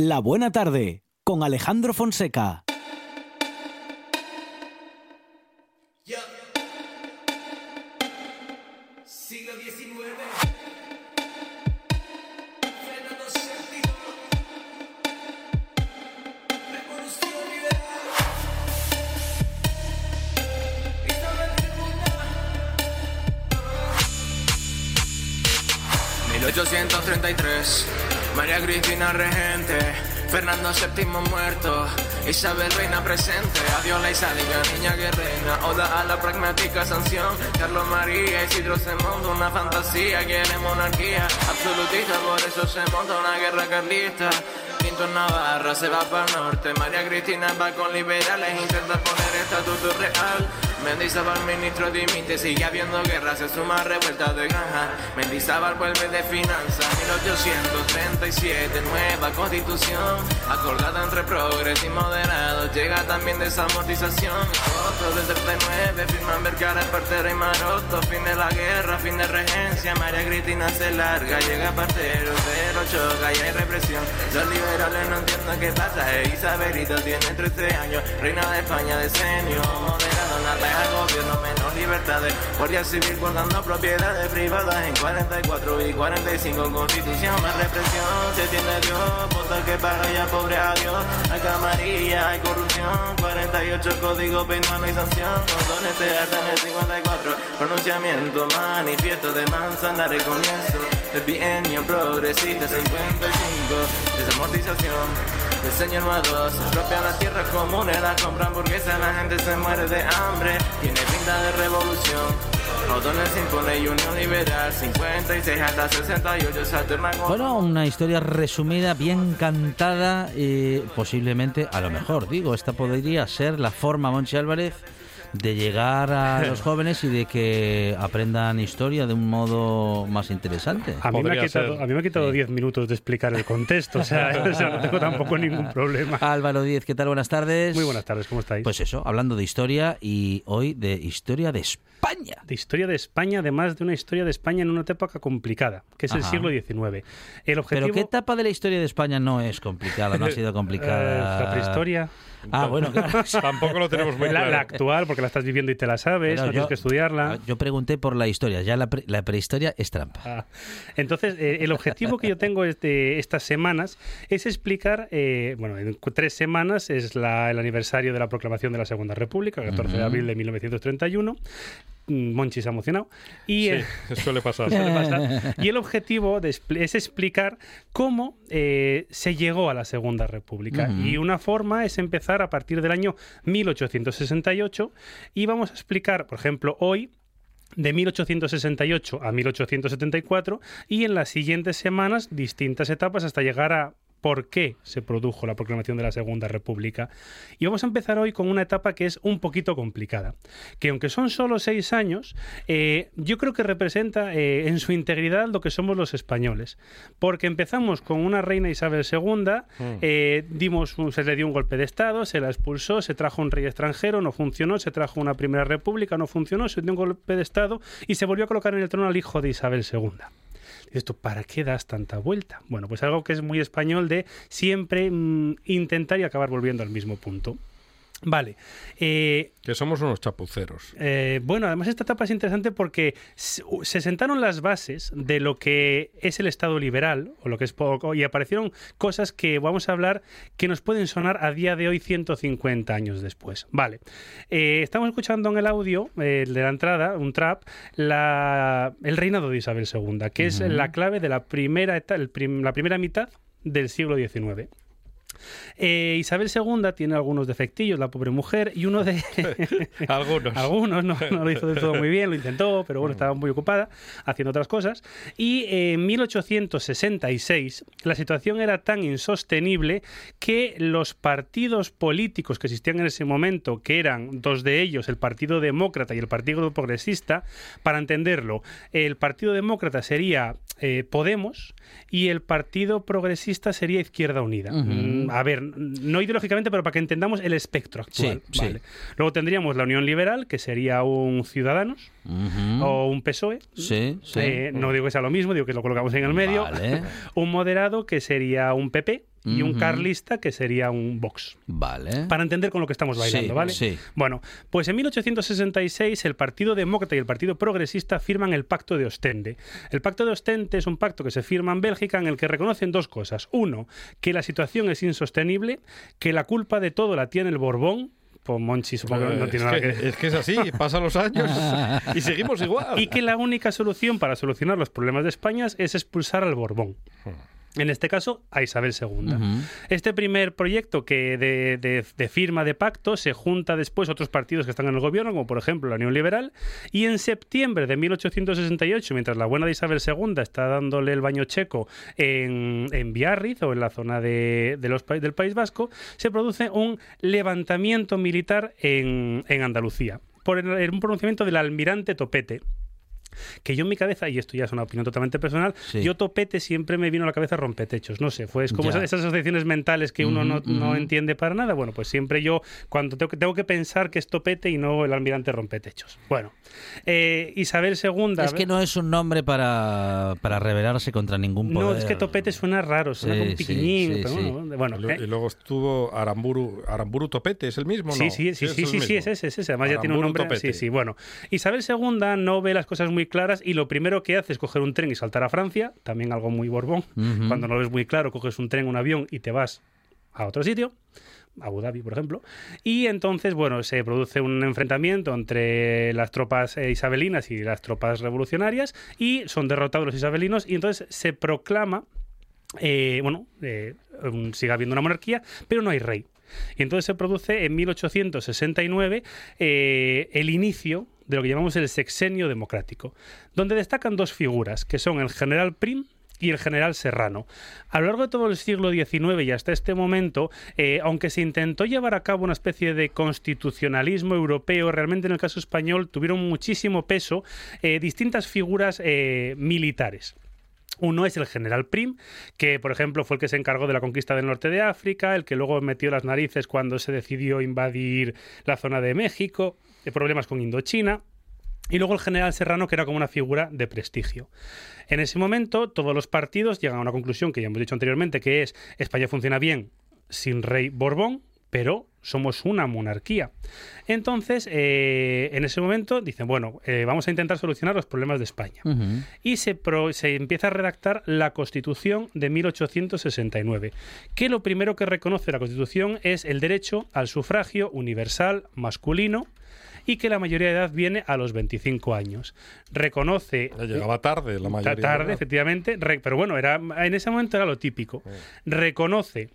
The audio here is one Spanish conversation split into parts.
La Buena Tarde con Alejandro Fonseca. Siglo XIX. Fernando VII. Revolución liberal. Isabel II. 1833. María Cristina regente. Fernando VII muerto. Isabel reina presente. Adiós la Isaliga, niña que. Oda a la pragmática sanción. Carlos María, Isidro se monta una fantasía. Quiere monarquía absolutista. Por eso se monta una guerra carlista. Quinto Navarra se va para norte. María Cristina va con liberales. Intenta poner estatuto real. Mendizábal, ministro dimite, sigue habiendo guerra, se suma revuelta de granja. Mendizábal vuelve de finanzas, 1837, nueva constitución, acordada entre progres y moderados, llega también desamortización. Otro del 39, firman Vergara, Partera y Maroto, fin de la guerra, fin de regencia, María Cristina se larga, llega Partero, pero choca y hay represión. Los liberales no entienden qué pasa, Isabelito tiene 13 años, reina de España, decenio, moderado, al gobierno menos libertades. Guardia Civil guardando propiedades privadas en 44 y 45. Constitución más represión. Se tiene Dios, vota que paga ya pobre a Dios. Hay camarilla, hay corrupción. 48 código penal, hay sanción. Condones se hartan el 54. Pronunciamiento, manifiesto de Manzanares comienzo. El bienio progresista 55. Desamortización. El señor Mados propia las tierras comunes, la compran burguesa, la gente se muere de hambre, tiene pinta de revolución. O'Donnell se impone y Unión Liberal, 56 hasta 68 se alternan con... Bueno, una historia resumida, bien cantada, y posiblemente, a lo mejor, digo, esta podría ser la forma, Monchi Álvarez, de llegar a los jóvenes y de que aprendan historia de un modo más interesante. A mí, me ha quitado, a mí me ha quitado Sí. 10 minutos de explicar el contexto, o sea, o sea, no tengo tampoco ningún problema. Álvaro Díez, ¿qué tal? Buenas tardes. Muy buenas tardes, ¿cómo estáis? Pues eso, hablando de historia y hoy de historia de España. de historia de España, además de una historia de España en una época complicada, que es el siglo XIX. El objetivo... Pero ¿qué etapa de la historia de España no es complicada, no ha sido eh, complicada? la prehistoria, Ah, bueno, claro. Tampoco lo tenemos muy la, claro. la actual, porque la estás viviendo y te la sabes, Pero no tienes que estudiarla. Yo pregunté por la historia, ya la, pre- la prehistoria es trampa. Ah, Entonces, eh, el objetivo que yo tengo es de estas semanas es explicar, eh, bueno, en tres semanas es la- el aniversario de la proclamación de la Segunda República, el 14 de abril de 1931. Monchi se ha emocionado. Y, Sí, suele pasar. suele pasar. Y el objetivo de es explicar cómo eh, se llegó a la Segunda República. Y una forma es empezar a partir del año 1868 y vamos a explicar, por ejemplo, hoy de 1868 a 1874 y en las siguientes semanas distintas etapas hasta llegar a por qué se produjo la proclamación de la Segunda República. Y vamos a empezar hoy con una etapa que es un poquito complicada, que aunque son solo seis años, eh, yo creo que representa eh, en su integridad lo que somos los españoles, porque empezamos con una reina Isabel II, eh, dimos un- se le dio un golpe de Estado, se la expulsó, se trajo un rey extranjero, no funcionó, se trajo una primera república, no funcionó, se dio un golpe de Estado y se volvió a colocar en el trono al hijo de Isabel II. Tú, ¿para qué das tanta vuelta? Bueno, pues algo que es muy español de siempre mm, intentar y acabar volviendo al mismo punto. Vale. Eh, Que somos unos chapuceros. eh, bueno, además esta etapa es interesante porque se se sentaron las bases de lo que es el Estado liberal o lo que es poco y aparecieron cosas que vamos a hablar que nos pueden sonar a día de hoy 150 años después. Vale, Eh, estamos escuchando en el audio eh, el de la entrada un trap la, el reinado de Isabel II, que es la clave de la primera la primera mitad del siglo XIX. Eh, Isabel II tiene algunos defectillos, la pobre mujer, y uno de Algunos. algunos no, no lo hizo del todo muy bien, lo intentó, pero bueno, estaba muy ocupada haciendo otras cosas. Y en 1866 la situación era tan insostenible que los partidos políticos que existían en ese momento, que eran dos de ellos, el Partido Demócrata y el Partido Progresista, para entenderlo, el Partido Demócrata sería eh, Podemos y el Partido Progresista sería Izquierda Unida. Mm, A ver, no ideológicamente, pero para que entendamos el espectro actual. Sí, sí. Vale. Luego tendríamos la Unión Liberal, que sería un Ciudadanos o un PSOE. Sí, sí. Eh, no digo que sea lo mismo, digo que lo colocamos en el medio. Vale. un moderado, que sería un PP. Y un carlista que sería un Vox. Vale. Para entender con lo que estamos bailando, Sí, ¿vale? sí. Bueno, pues en 1866 el Partido Demócrata y el Partido Progresista firman el Pacto de Ostende. El Pacto de Ostende es un pacto que se firma en Bélgica en el que reconocen dos cosas. Uno, que la situación es insostenible, que la culpa de todo la tiene el Borbón. Pues Monchi supongo que no Eh, tiene es, nada que, que es que es así, pasan los años y seguimos igual. y que la única solución para solucionar los problemas de España es expulsar al Borbón. En este caso, a Isabel II. Este primer proyecto que de, de- de firma de pacto se junta después otros partidos que están en el gobierno, como por ejemplo la Unión Liberal, y en septiembre de 1868, mientras la buena de Isabel II está dándole el baño checo en, en Biarritz o en la zona de, de los, pa- del País Vasco, se produce un levantamiento militar en, en Andalucía por el- un pronunciamiento del almirante Topete. Que yo en mi cabeza, y esto ya es una opinión totalmente personal, Sí. yo topete siempre me vino a la cabeza rompetechos. No sé, fue es como esas, esas asociaciones mentales que uno no, Ujú, no entiende para nada. Bueno, pues siempre yo, cuando tengo que, tengo que pensar que es topete y no el almirante rompetechos. Bueno, eh, Isabel II. Es que no es un nombre para, para rebelarse contra ningún poder. No, es que topete suena raro, suena Sí, como sí, piquiñín. sí, pero sí. bueno, bueno, eh, y luego estuvo Aramburu, Aramburu Topete, ¿es el mismo? Sí, no? sí, sí, es sí, el sí, sí, es ese, es ese. Además ya tiene un Aramburu nombre. Sí, Topete. sí. Bueno, Isabel II no ve las cosas muy claras y lo primero que hace es coger un tren y saltar a Francia, también algo muy borbón. Cuando no lo ves muy claro, coges un tren, un avión y te vas a otro sitio. Abu Dhabi, por ejemplo. Y entonces, bueno, se produce un enfrentamiento entre las tropas eh, isabelinas y las tropas revolucionarias y son derrotados los isabelinos y entonces se proclama eh, bueno, eh, sigue habiendo una monarquía, pero no hay rey. Y entonces se produce en 1869 eh, el inicio de lo que llamamos el sexenio democrático, donde destacan dos figuras, que son el general Prim y el general Serrano. A lo largo de todo el siglo XIX y hasta este momento, eh, aunque se intentó llevar a cabo una especie de constitucionalismo europeo, realmente en el caso español tuvieron muchísimo peso eh, distintas figuras eh, militares. Uno es el general Prim, que por ejemplo fue el que se encargó de la conquista del norte de África, el que luego metió las narices cuando se decidió invadir la zona de México, problemas con Indochina. Y luego el general Serrano, que era como una figura de prestigio. En ese momento, todos los partidos llegan a una conclusión que ya hemos dicho anteriormente, que es España funciona bien sin rey Borbón, pero somos una monarquía. Entonces, eh, en ese momento dicen, bueno, eh, vamos a intentar solucionar los problemas de España y se, pro- se empieza a redactar la Constitución de 1869, que lo primero que reconoce la Constitución es el derecho al sufragio universal masculino y que la mayoría de edad viene a los 25 años. Reconoce Ya llegaba tarde la mayoría. tarde, efectivamente, re- pero bueno, era, en ese momento era lo típico. Reconoce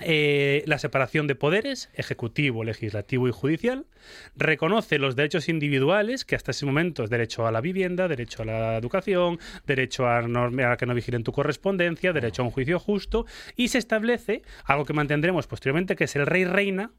eh, la separación de poderes, ejecutivo, legislativo y judicial. Reconoce los derechos individuales, que hasta ese momento es derecho a la vivienda, derecho a la educación, derecho a, norme- a que no vigilen tu correspondencia, derecho a un juicio justo. Y se establece algo que mantendremos posteriormente, que es el rey-reina,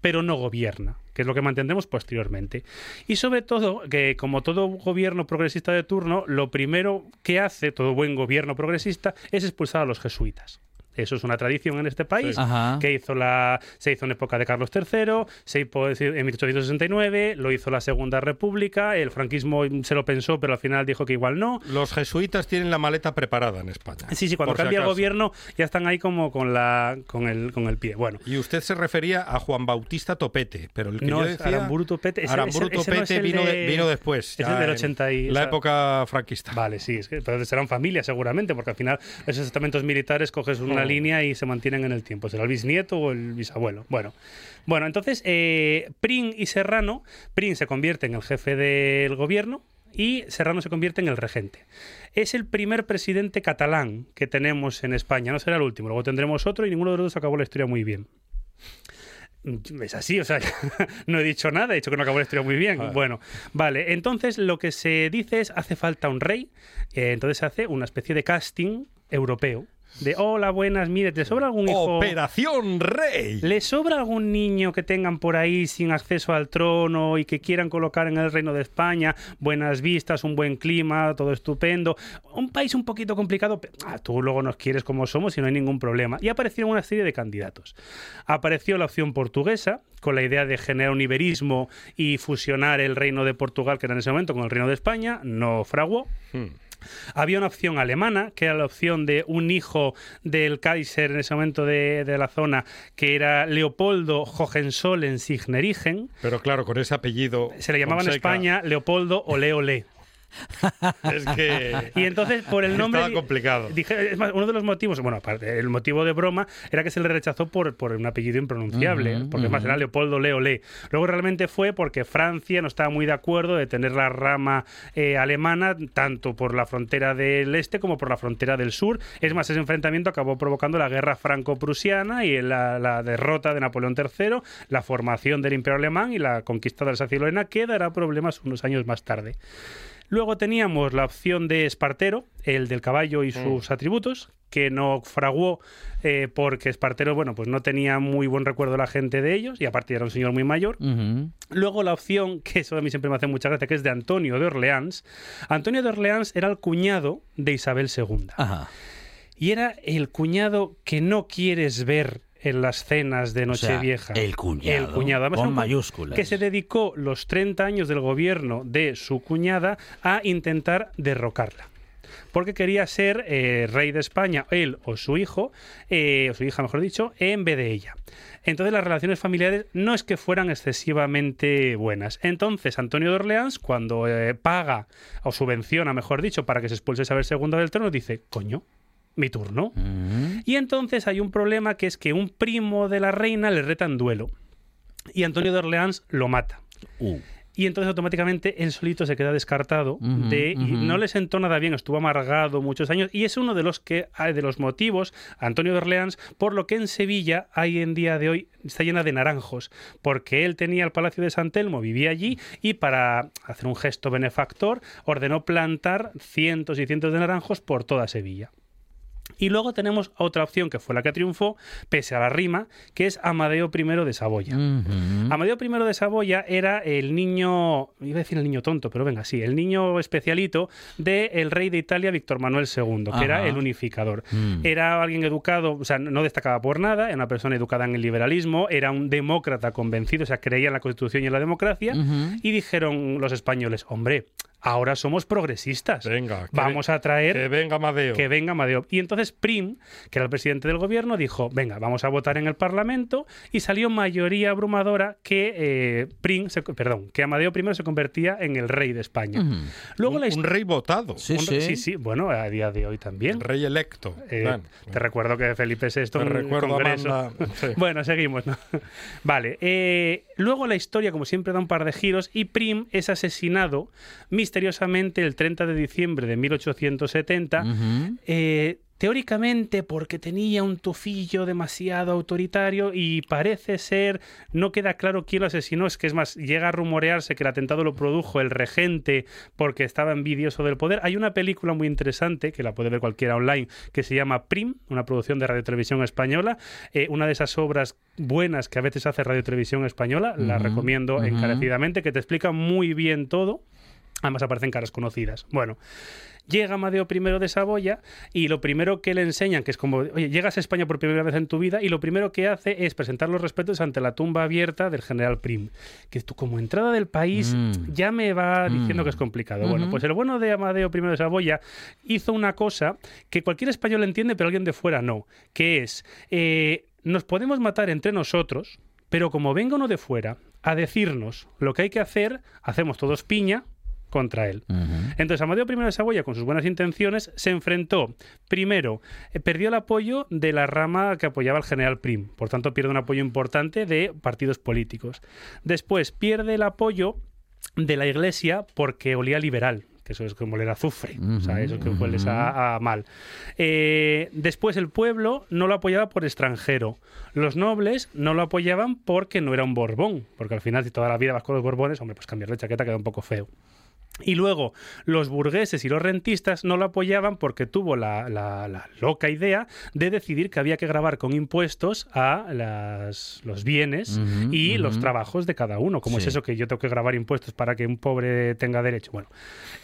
pero no gobierna, que es lo que mantendremos posteriormente. Y sobre todo, que como todo gobierno progresista de turno, lo primero que hace todo buen gobierno progresista es expulsar a los jesuitas. Eso es una tradición en este país Sí. Que hizo la, se hizo en época de Carlos III, se hizo en 1869, lo hizo la Segunda República, el franquismo se lo pensó, pero al final dijo que igual no. Los jesuitas tienen la maleta preparada en España. Sí, sí, cuando si cambia el gobierno ya están ahí como con, la, con, el, con el pie. Bueno, Y usted se refería a Juan Bautista Topete, pero el que no yo es decía... Aramburu Topete. ese- Aramburu ese- ese no es Topete el vino, de- vino después. es del en 80 y- La o sea- época franquista. Vale, sí, es que pero serán familias seguramente, porque al final esos estamentos militares coges una. Línea y se mantienen en el tiempo. Será el bisnieto o el bisabuelo. Bueno, bueno entonces eh, Prin y Serrano, Prin se convierte en el jefe del gobierno y Serrano se convierte en el regente. Es el primer presidente catalán que tenemos en España, no será el último, luego tendremos otro y ninguno de los dos acabó la historia muy bien. Es así, o sea, no he dicho nada, he dicho que no acabó la historia muy bien. Ah. Bueno, vale, entonces lo que se dice es hace falta un rey, eh, entonces se hace una especie de casting europeo. De hola, buenas, mire, ¿te sobra algún hijo? ¡Operación Rey! ¿Le sobra algún niño que tengan por ahí sin acceso al trono y que quieran colocar en el reino de España buenas vistas, un buen clima, todo estupendo? Un país un poquito complicado, pero ah, tú luego nos quieres como somos y no hay ningún problema. Y aparecieron una serie de candidatos. Apareció la opción portuguesa, con la idea de generar un iberismo y fusionar el reino de Portugal, que era en ese momento, con el reino de España, no fraguó. Hmm. Había una opción alemana, que era la opción de un hijo del Kaiser en ese momento de, de la zona, que era Leopoldo Hohenzollern-Signerigen. Pero claro, con ese apellido. Se le llamaba en España Leopoldo Ole Ole. Es que. Y entonces, por el nombre. Estaba complicado. Dije, es más, uno de los motivos, bueno, aparte, el motivo de broma era que se le rechazó por, por un apellido impronunciable, porque es más ujú. era Leopoldo Leo Le. Luego realmente fue porque Francia no estaba muy de acuerdo de tener la rama eh, alemana tanto por la frontera del este como por la frontera del sur. Es más, ese enfrentamiento acabó provocando la guerra franco-prusiana y la, la derrota de Napoleón III, la formación del Imperio Alemán y la conquista de Alsacia y Lorena, que dará problemas unos años más tarde. Luego teníamos la opción de Espartero, el del caballo y sus atributos, que no fraguó eh, porque Espartero, bueno, pues no tenía muy buen recuerdo la gente de ellos y aparte era un señor muy mayor. Luego la opción, que eso a mí siempre me hace mucha gracia, que es de Antonio de Orleans. Antonio de Orleans era el cuñado de Isabel II. Ajá. Y era el cuñado que no quieres ver en las cenas de O sea, Nochevieja. el cuñado, El cuñado. Además, con mayúsculas. Que se dedicó los 30 años del gobierno de su cuñada a intentar derrocarla. Porque quería ser eh, rey de España, él o su hijo, eh, o su hija, mejor dicho, en vez de ella. Entonces las relaciones familiares no es que fueran excesivamente buenas. Entonces Antonio de Orleans, cuando eh, paga o subvenciona, mejor dicho, para que se expulse Isabel II del trono, dice, coño, mi turno. Ujú. Y entonces hay un problema que es que un primo de la reina le reta en duelo. Y Antonio de Orleans lo mata. Uh. Y entonces automáticamente él solito se queda descartado de, y no le sentó nada bien, estuvo amargado muchos años y es uno de los que de los motivos Antonio de Orleans por lo que en Sevilla hay en día de hoy está llena de naranjos, porque él tenía el Palacio de San Telmo, vivía allí y para hacer un gesto benefactor ordenó plantar cientos y cientos de naranjos por toda Sevilla. Y luego tenemos otra opción que fue la que triunfó, pese a la rima, que es Amadeo I de Saboya. Amadeo I de Saboya era el niño, iba a decir el niño tonto, pero venga, sí, el niño especialito del rey de Italia, Víctor Manuel II, que Ajá. era el unificador. Mm. Era alguien educado, o sea, no destacaba por nada, era una persona educada en el liberalismo, era un demócrata convencido, o sea, creía en la Constitución y en la democracia, y dijeron los españoles, hombre, ahora somos progresistas, Venga, vamos a traer Que venga Amadeo. que venga Amadeo. Y entonces Prim, que era el presidente del gobierno, dijo, venga, vamos a votar en el Parlamento y salió mayoría abrumadora que eh, Prim, se- perdón, que Amadeo I se convertía en el rey de España. Luego un, la un rey votado. Sí, un- sí. sí, sí, bueno, a día de hoy también. El rey electo. Eh, Bueno, te recuerdo que Felipe VI te en recuerdo, congreso. Amanda. Sí. Bueno, seguimos. ¿no? Vale. eh, luego la historia, como siempre, da un par de giros y Prim es asesinado misteriosamente el 30 de diciembre de 1870. Ujú. eh, teóricamente porque tenía un tufillo demasiado autoritario y parece ser, no queda claro quién lo asesinó, es que es más, llega a rumorearse que el atentado lo produjo el regente porque estaba envidioso del poder. Hay una película muy interesante, que la puede ver cualquiera online, que se llama Prim, una producción de Radio Televisión Española, eh, una de esas obras buenas que a veces hace Radio Televisión Española, la recomiendo encarecidamente, que te explica muy bien todo. Además aparecen caras conocidas. Bueno, llega Amadeo I de Saboya y lo primero que le enseñan, que es como, oye, llegas a España por primera vez en tu vida y lo primero que hace es presentar los respetos ante la tumba abierta del general Prim. Que tú como entrada del país Mm. ya me va diciendo Mm. que es complicado. Bueno, pues el bueno de Amadeo I de Saboya hizo una cosa que cualquier español entiende, pero alguien de fuera no, que es, eh, nos podemos matar entre nosotros, pero como venga uno de fuera a decirnos lo que hay que hacer, hacemos todos piña contra él. Ujú. Entonces, Amadeo I de Saboya, con sus buenas intenciones, se enfrentó, primero, eh, perdió el apoyo de la rama que apoyaba al general Prim, por tanto, pierde un apoyo importante de partidos políticos. Después, pierde el apoyo de la iglesia porque olía liberal que eso es como a azufre, o sea, eso que hueles a, a mal. Eh, después el pueblo no lo apoyaba por extranjero. Los nobles no lo apoyaban porque no era un Borbón, porque al final si toda la vida vas con los Borbones, hombre, pues cambiar de chaqueta queda un poco feo. Y luego los burgueses y los rentistas no lo apoyaban porque tuvo la, la- la loca idea de decidir que había que grabar con impuestos a las- los bienes y los trabajos de cada uno. ¿Cómo es eso que yo tengo que grabar impuestos para que un pobre tenga derecho? Bueno,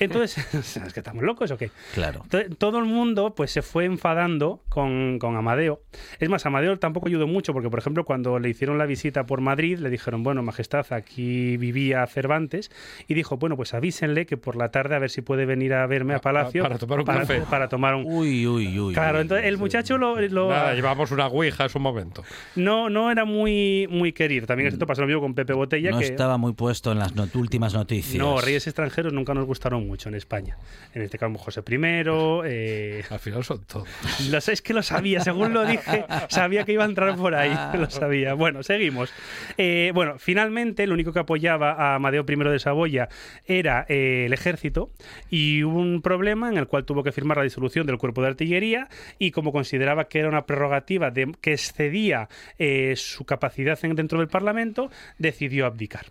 entonces, ¿es que estamos locos o qué? Claro. Entonces, todo el mundo pues se fue enfadando con, con Amadeo. Es más, Amadeo tampoco ayudó mucho porque, por ejemplo, cuando le hicieron la visita por Madrid, le dijeron, bueno, Majestad, aquí vivía Cervantes, y dijo, bueno, pues avísenle que por la tarde a ver si puede venir a verme a Pa- Palacio para tomar un café. para tomar un... Uy, uy, uy. Claro, uy. entonces el muchacho lo, lo- Nada, llevamos una ouija en su momento. no, no era muy, muy querido. También esto pasó lo mismo con Pepe Botella, no que estaba muy puesto en las not- últimas noticias. no, reyes extranjeros nunca nos gustaron mucho en España. En este caso José I, eh, Al final son todos. Lo sé, es que lo sabía, según lo dije, sabía que iba a entrar por ahí, lo sabía. Bueno, seguimos. Eh, bueno, finalmente, el único que apoyaba a Amadeo I de Saboya era eh, el ejército y hubo un problema en el cual tuvo que firmar la disolución del cuerpo de artillería y como consideraba que era una prerrogativa de, que excedía eh, su capacidad en- dentro del Parlamento, decidió abdicar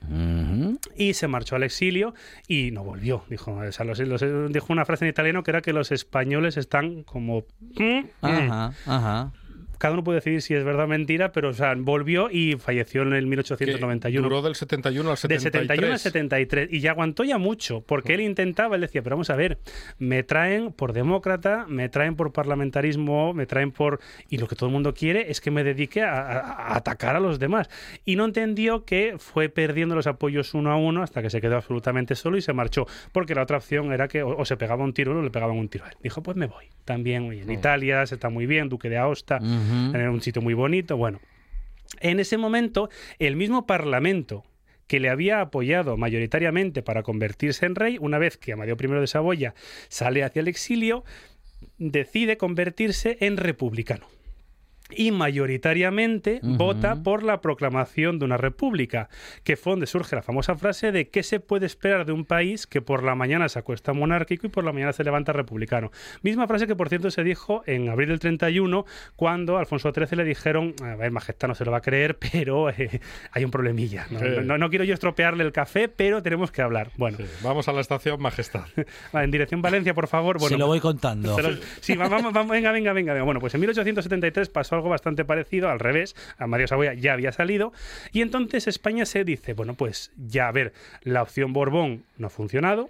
y se marchó al exilio y no volvió. Dijo, o sea, los- los- dijo una frase en italiano que era que los españoles están como... "Mm, mm". Ajá. Cada uno puede decidir si es verdad o mentira, pero o sea, volvió y falleció en el Que 1891. Duró del 71 al De 73. 71 al 73 y ya aguantó ya mucho porque él intentaba, él decía, pero vamos a ver, me traen por demócrata, me traen por parlamentarismo, me traen por... Y lo que todo el mundo quiere es que me dedique a, a- a atacar a los demás. Y no entendió que fue perdiendo los apoyos uno a uno hasta que se quedó absolutamente solo y se marchó, porque la otra opción era que o, o se pegaba un tiro o le pegaban un tiro a él. Dijo, pues me voy. También oye, en Italia se está muy bien, Duque de Aosta, En un sitio muy bonito, bueno. En ese momento, el mismo Parlamento que le había apoyado mayoritariamente para convertirse en rey, una vez que Amadeo I de Saboya sale hacia el exilio, decide convertirse en republicano. Y mayoritariamente Ujú. vota por la proclamación de una república, que fue donde surge la famosa frase de qué se puede esperar de un país que por la mañana se acuesta monárquico y por la mañana se levanta republicano. Misma frase que por cierto se dijo en abril del 31 cuando a Alfonso XIII le dijeron, a ver, majestad no se lo va a creer, pero eh, hay un problemilla. ¿no? Sí. No, no quiero yo estropearle el café, pero tenemos que hablar. Bueno, Sí, Vamos a la estación Majestad. en dirección Valencia, por favor. Bueno, Se lo voy contando. lo- sí, va- vamos, vamos, venga, venga, venga, venga. Bueno, pues en 1873 pasó algo bastante parecido, al revés. A Mario Saboya ya había salido. Y entonces España se dice, bueno, pues ya, a ver, la opción Borbón no ha funcionado,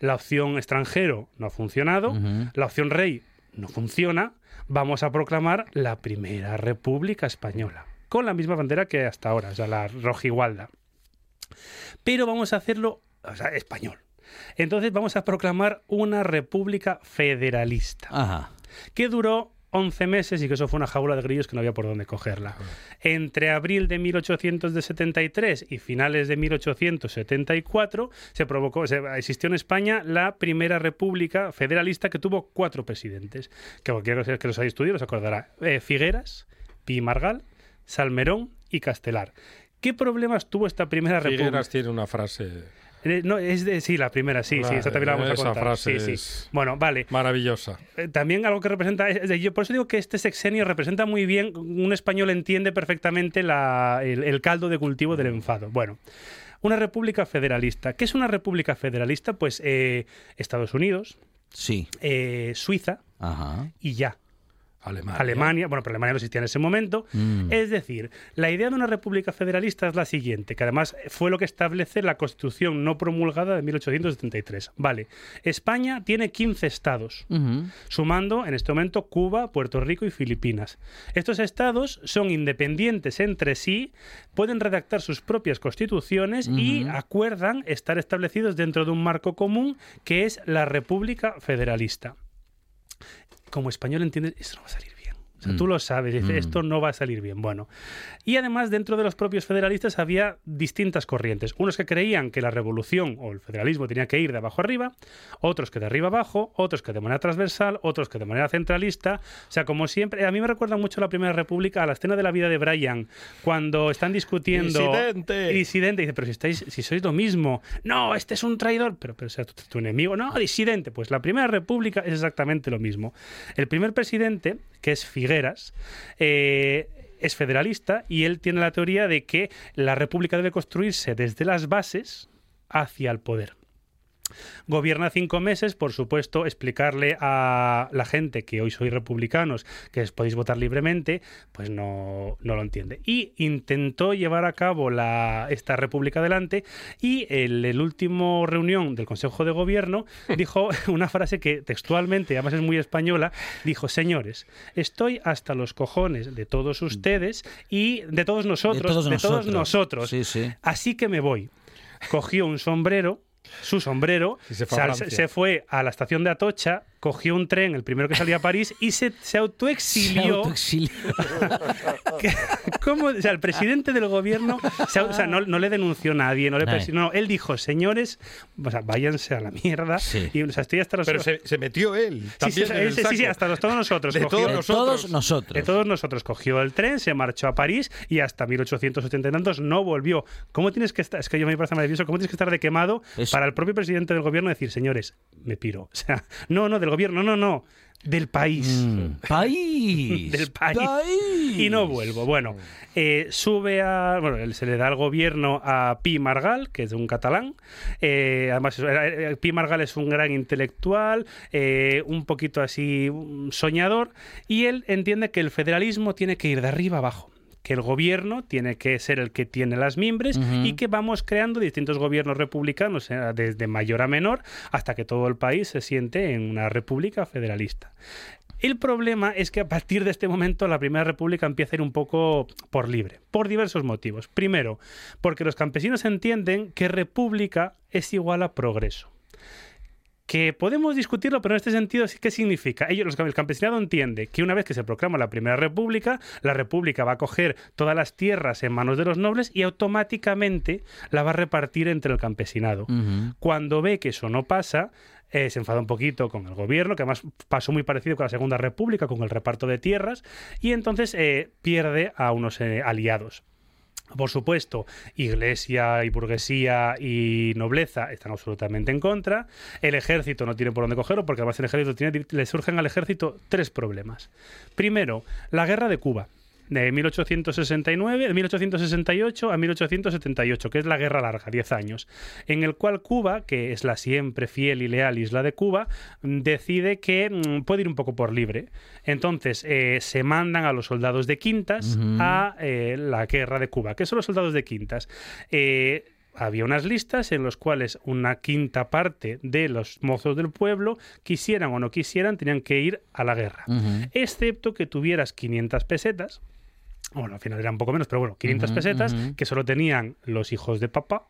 la opción extranjero no ha funcionado, la opción rey no funciona, vamos a proclamar la primera república española. Con la misma bandera que hasta ahora, o sea, la rojigualda. Pero vamos a hacerlo, o sea, español. Entonces vamos a proclamar una república federalista Ajá. que duró 11 meses y que eso fue una jaula de grillos que no había por dónde cogerla. Entre abril de 1873 y finales de 1874 se provocó, se- existió en España la primera república federalista que tuvo cuatro presidentes, que cualquiera que los haya estudiado os acordará. Eh, Figueras, Pi Margal, Salmerón y Castelar. ¿Qué problemas tuvo esta primera república? Figueras tiene una frase no, es de, sí, la primera, sí, sí, esa también la vamos a contar. frase sí, sí. es- Bueno, vale. maravillosa. Eh, también algo que representa, es de- yo por eso digo que este sexenio representa muy bien, un español entiende perfectamente la- el, el caldo de cultivo del enfado. Bueno, una república federalista. ¿Qué es una república federalista? Pues eh, Estados Unidos, Sí. eh, Suiza Ajá. y ya. Alemania. Alemania, bueno, pero Alemania no existía en ese momento. Mm. Es decir, la idea de una república federalista es la siguiente, que además fue lo que establece la Constitución no promulgada de 1873. Vale, España tiene 15 estados sumando en este momento Cuba, Puerto Rico y Filipinas. Estos estados son independientes entre sí, pueden redactar sus propias constituciones y acuerdan estar establecidos dentro de un marco común que es la República Federalista. Como español entiendes, eso no va a salir. O sea, Mm. tú lo sabes, dices, Mm. esto no va a salir bien. Bueno, y además dentro de los propios federalistas había distintas corrientes. Unos que creían que la revolución o el federalismo tenía que ir de abajo arriba, otros que de arriba abajo, otros que de manera transversal, otros que de manera centralista. O sea, como siempre, a mí me recuerda mucho la Primera República, a la escena de la vida de Brian, cuando están discutiendo... Disidente. Disidente. Dice, pero si, estáis, si sois lo mismo. No, este es un traidor. Pero, pero o sea, tu, tu enemigo. No, disidente. Pues la Primera República es exactamente lo mismo. El primer presidente, que es Figueras, eh, es federalista y él tiene la teoría de que la república debe construirse desde las bases hacia el poder. Gobierna cinco meses, por supuesto, explicarle a la gente que hoy sois republicanos que podéis votar libremente, pues no, no lo entiende. Y intentó llevar a cabo la, esta república adelante y en el último reunión del Consejo de Gobierno dijo una frase que textualmente, además es muy española, dijo, señores, estoy hasta los cojones de todos ustedes y de todos nosotros, de todos nosotros. nosotros. Sí, sí. Así que me voy. Cogió un sombrero su sombrero, fue a se fue a la estación de Atocha, cogió un tren, el primero que salía a París, y se, se Se autoexilió. autoexilió. que- ¿Cómo? O sea, el presidente del gobierno se o sea, no, no le denunció a nadie, no le no, él dijo, señores, o sea, váyanse a la mierda. Sí. Y, o sea, estoy hasta los Pero se, se metió él Sí, sí, también sí, en el sí, sí, saco. hasta los, todos nosotros. De cogió- todos De nosotros. todos nosotros. de todos nosotros cogió el tren, se marchó a París y hasta 1880 y tantos no volvió. ¿Cómo tienes que estar? Es que yo me parece maravilloso. ¿Cómo tienes que estar de quemado Eso. para el propio presidente del gobierno decir, señores, me piro? O sea, no, no, del gobierno, no, no, del país. Mm, País. Del país. Y no vuelvo. Bueno, eh, sube a. Bueno, él se le da al gobierno a Pi Margal, que es un catalán. Eh, además, eh, Pi Margal es un gran intelectual, eh, un poquito así un soñador, y él entiende que el federalismo tiene que ir de arriba abajo que el gobierno tiene que ser el que tiene las mimbres y que vamos creando distintos gobiernos republicanos eh, desde mayor a menor hasta que todo el país se siente en una república federalista. El problema es que a partir de este momento la Primera República empieza a ir un poco por libre, por diversos motivos. Primero, porque los campesinos entienden que república es igual a progreso. Que podemos discutirlo, pero en este sentido, ¿qué significa? Ellos, los, el campesinado entiende que una vez que se proclama la Primera República, la República va a coger todas las tierras en manos de los nobles y automáticamente la va a repartir entre el campesinado. Cuando ve que eso no pasa, eh, se enfada un poquito con el gobierno, que además pasó muy parecido con la Segunda República, con el reparto de tierras, y entonces eh, pierde a unos eh, aliados. Por supuesto, iglesia y burguesía y nobleza están absolutamente en contra. El ejército no tiene por dónde cogerlo, porque además el ejército le surgen al ejército tres problemas. Primero, la guerra de Cuba de 1869, de 1868 a 1878, que es la guerra larga, 10 años, en el cual Cuba, que es la siempre fiel y leal isla de Cuba, decide que mm, puede ir un poco por libre. Entonces eh, se mandan a los soldados de quintas a eh, la guerra de Cuba. ¿Qué son los soldados de quintas? Eh, había unas listas en las cuales una quinta parte de los mozos del pueblo, quisieran o no quisieran, tenían que ir a la guerra. Excepto que tuvieras 500 pesetas, bueno, al final era un poco menos, pero bueno, 500 Ujú, pesetas que solo tenían los hijos de papá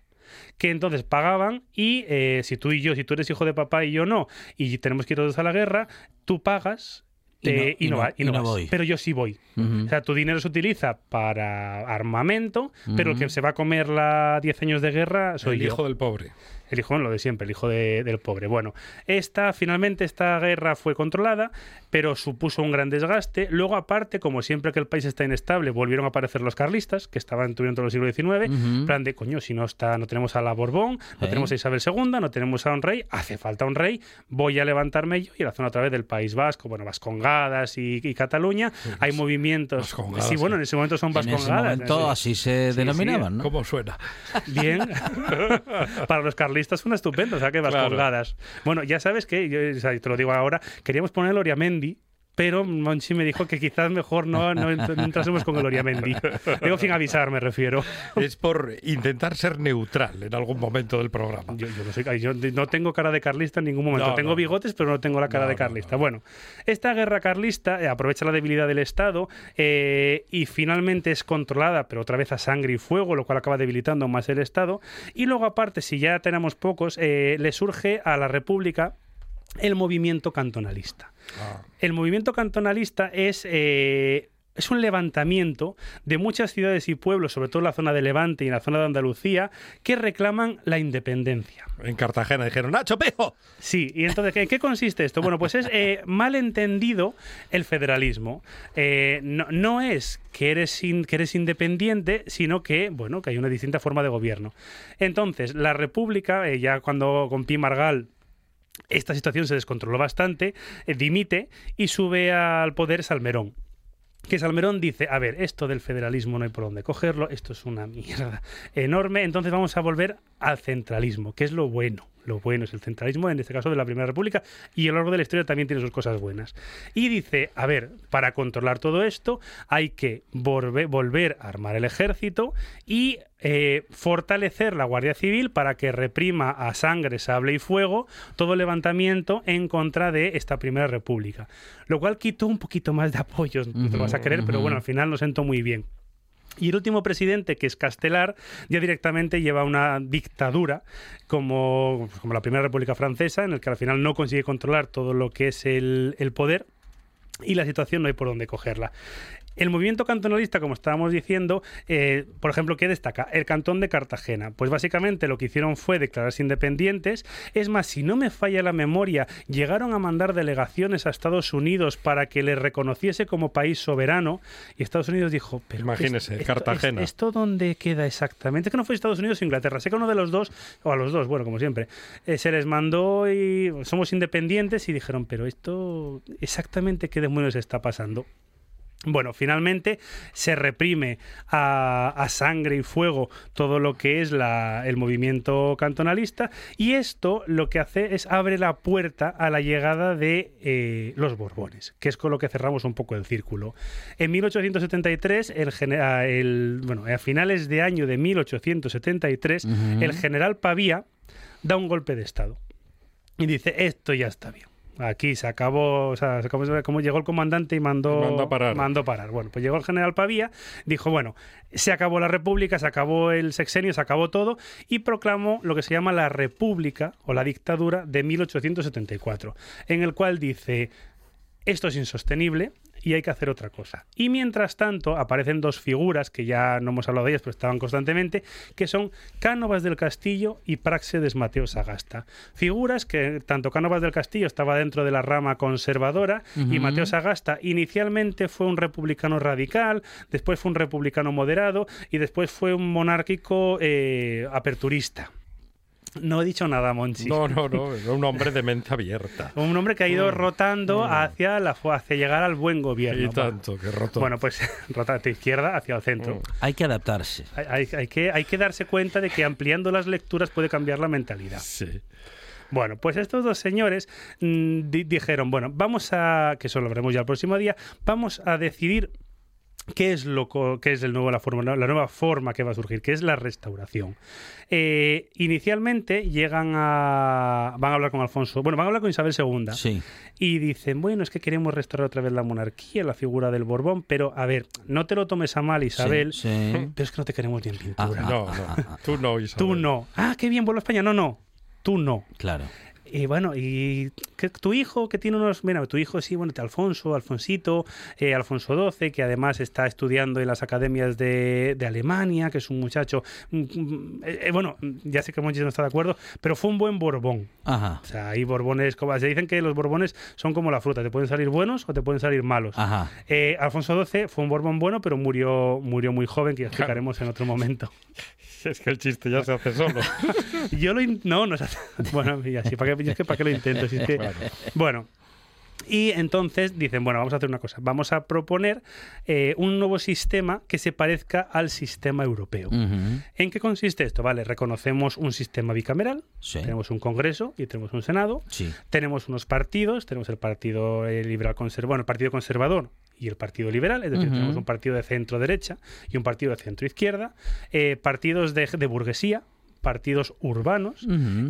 que entonces pagaban y eh, si tú y yo, si tú eres hijo de papá y yo no, y tenemos que ir todos a la guerra, tú pagas Y no- y, y no, no- va- y y no no vas. voy. Pero yo sí voy. O sea, tu dinero se utiliza para armamento, pero el que se va a comer la 10 años de guerra soy el yo. hijo del pobre. El hijo, lo de siempre, el hijo de- del pobre. Bueno, esta, finalmente esta guerra fue controlada, pero supuso un gran desgaste. Luego, aparte, como siempre que el país está inestable, volvieron a aparecer los carlistas, que estaban tuvieron todo el siglo XIX. En plan de, coño, si no está, no tenemos a la Borbón, no Sí. tenemos a Isabel II, no tenemos a un rey, hace falta un rey, voy a levantarme yo y a la zona otra vez del País Vasco, bueno, Vascongadas y, y Cataluña, hay movimientos. Vascongadas, sí, bueno, sí. en ese momento son En ese Vascongadas. momento sí. así se sí. denominaban, ¿no? ¿Cómo suena? Bien. Para los carlistas fue estupendo, o sea que vas Claro. colgadas. Bueno, ya sabes que, yo te lo digo ahora, queríamos poner el Oriamendi, pero Monchi me dijo que quizás mejor no, no ent- no entrásemos con el Oriamendi. Digo sin avisar, me refiero. Es por intentar ser neutral en algún momento del programa. Yo, yo no, soy- yo no tengo cara de carlista en ningún momento. No, tengo bigotes, pero no tengo la cara de carlista. no. Bueno, esta guerra carlista eh, aprovecha la debilidad del Estado eh, y finalmente es controlada, pero otra vez a sangre y fuego, lo cual acaba debilitando más el Estado. Y luego, aparte, si ya tenemos pocos, eh, le surge a la República el movimiento cantonalista. Ah, El movimiento cantonalista es, eh, es un levantamiento de muchas ciudades y pueblos, sobre todo en la zona de Levante y en la zona de Andalucía, que reclaman la independencia. en Cartagena dijeron, Nacho Pejo. Sí, y entonces, ¿en qué consiste esto? Bueno, pues es eh, mal entendido el federalismo. Eh, no, no es que eres, in- que eres independiente, sino que, bueno, que hay una distinta forma de gobierno. Entonces, la República, eh, ya cuando con Pi Margal esta situación se descontroló bastante, eh, dimite y sube al poder Salmerón. Que Salmerón dice, a ver, esto del federalismo no hay por dónde cogerlo, esto es una mierda enorme, entonces vamos a volver al centralismo, que es lo bueno. Lo bueno es el centralismo, en este caso de la Primera República, y a lo largo de la historia también tiene sus cosas buenas. Y dice, a ver, para controlar todo esto hay que volver, volver a armar el ejército y eh, fortalecer la Guardia Civil para que reprima a sangre, sable y fuego todo levantamiento en contra de esta Primera República. Lo cual quitó un poquito más de apoyos, no te lo vas a creer, pero bueno, al final nos sentó muy bien. Y el último presidente, que es Castelar, ya directamente lleva una dictadura como, como la Primera República Francesa, en el que al final no consigue controlar todo lo que es el, el poder y la situación no hay por dónde cogerla. El movimiento cantonalista, como estábamos diciendo, eh, por ejemplo, ¿qué destaca? El cantón de Cartagena. Pues básicamente lo que hicieron fue declararse independientes. Es más, si no me falla la memoria, llegaron a mandar delegaciones a Estados Unidos para que les reconociese como país soberano. Y Estados Unidos dijo, pero Imagínese, ¿esto- Cartagena. ¿Esto dónde queda exactamente? Es que no fue Estados Unidos o Inglaterra. Sé que uno de los dos, o a los dos, bueno, como siempre, eh, se les mandó y somos independientes y dijeron, pero esto exactamente qué demonios está pasando. Bueno, finalmente se reprime a, a sangre y fuego todo lo que es la- el movimiento cantonalista y esto lo que hace es abre la puerta a la llegada de eh, los Borbones, que es con lo que cerramos un poco el círculo. En 1873, el, gene- a- el- bueno, a finales de año de 1873, el general Pavía da un golpe de Estado y dice, esto ya está bien. Aquí se acabó, o sea, como, como llegó el comandante y mandó, mandó a parar. mandó parar. Bueno, pues llegó el general Pavía, dijo, bueno, se acabó la república, se acabó el sexenio, se acabó todo, y proclamó lo que se llama la república o la dictadura de 1874, en el cual dice, esto es insostenible y hay que hacer otra cosa. Y mientras tanto aparecen dos figuras que ya no hemos hablado de ellas, pero estaban constantemente, que son Cánovas del Castillo y Praxedes Mateo Sagasta. Figuras que tanto Cánovas del Castillo estaba dentro de la rama conservadora y Mateo Sagasta inicialmente fue un republicano radical, después fue un republicano moderado y después fue un monárquico eh, aperturista. No he dicho nada, Monchi. No, no, no, era un hombre de mente abierta. Un hombre que ha ido rotando hacia, la, hacia llegar al buen gobierno. Y tanto, que roto. Bueno, pues rota de izquierda hacia el centro. Hay que adaptarse. Hay, hay- hay que, hay que darse cuenta de que ampliando las lecturas puede cambiar la mentalidad. Sí. Bueno, pues estos dos señores mm, di- dijeron, bueno, vamos a, que eso lo veremos ya el próximo día, vamos a decidir qué es lo qué es el nuevo la forma la nueva forma que va a surgir, que es la restauración. Eh, inicialmente llegan a van a hablar con Alfonso, bueno, van a hablar con Isabel II Sí. y dicen, bueno, es que queremos restaurar otra vez la monarquía, la figura del Borbón, pero a ver, no te lo tomes a mal, Isabel, Sí, sí. pero es que no te queremos ni en pintura. Ah, No, no. Tú no, Isabel. Tú no. Ah, qué bien, vuelvo a España. No, no. Tú no. Claro. Y bueno, y que tu hijo que tiene unos, mira, tu hijo sí, bueno, Alfonso, Alfonsito, eh, Alfonso XII, que además está estudiando en las academias de, de Alemania, que es un muchacho, mm, mm, eh, eh, bueno, ya sé que Monchi no está de acuerdo, pero fue un buen Borbón. Ajá. O sea, hay Borbones, como se dicen que los Borbones son como la fruta, te pueden salir buenos o te pueden salir malos. Ajá. Eh, Alfonso XII fue un Borbón bueno, pero murió, murió muy joven, que explicaremos en otro momento. Es que el chiste ya se hace solo. Yo lo in- no, no es así. Bueno, y así, ¿para qué, es que para qué lo intento? Si es que- Bueno. Y entonces dicen, bueno, vamos a hacer una cosa. Vamos a proponer eh, un nuevo sistema que se parezca al sistema europeo. ¿En qué consiste esto? Vale, reconocemos un sistema bicameral, Sí. tenemos un Congreso y tenemos un Senado, Sí. tenemos unos partidos, tenemos el Partido eh, Liberal Conservador, bueno, el Partido Conservador y el Partido Liberal, es decir, tenemos un partido de centro derecha y un partido de centro izquierda, eh, partidos de, de burguesía, partidos urbanos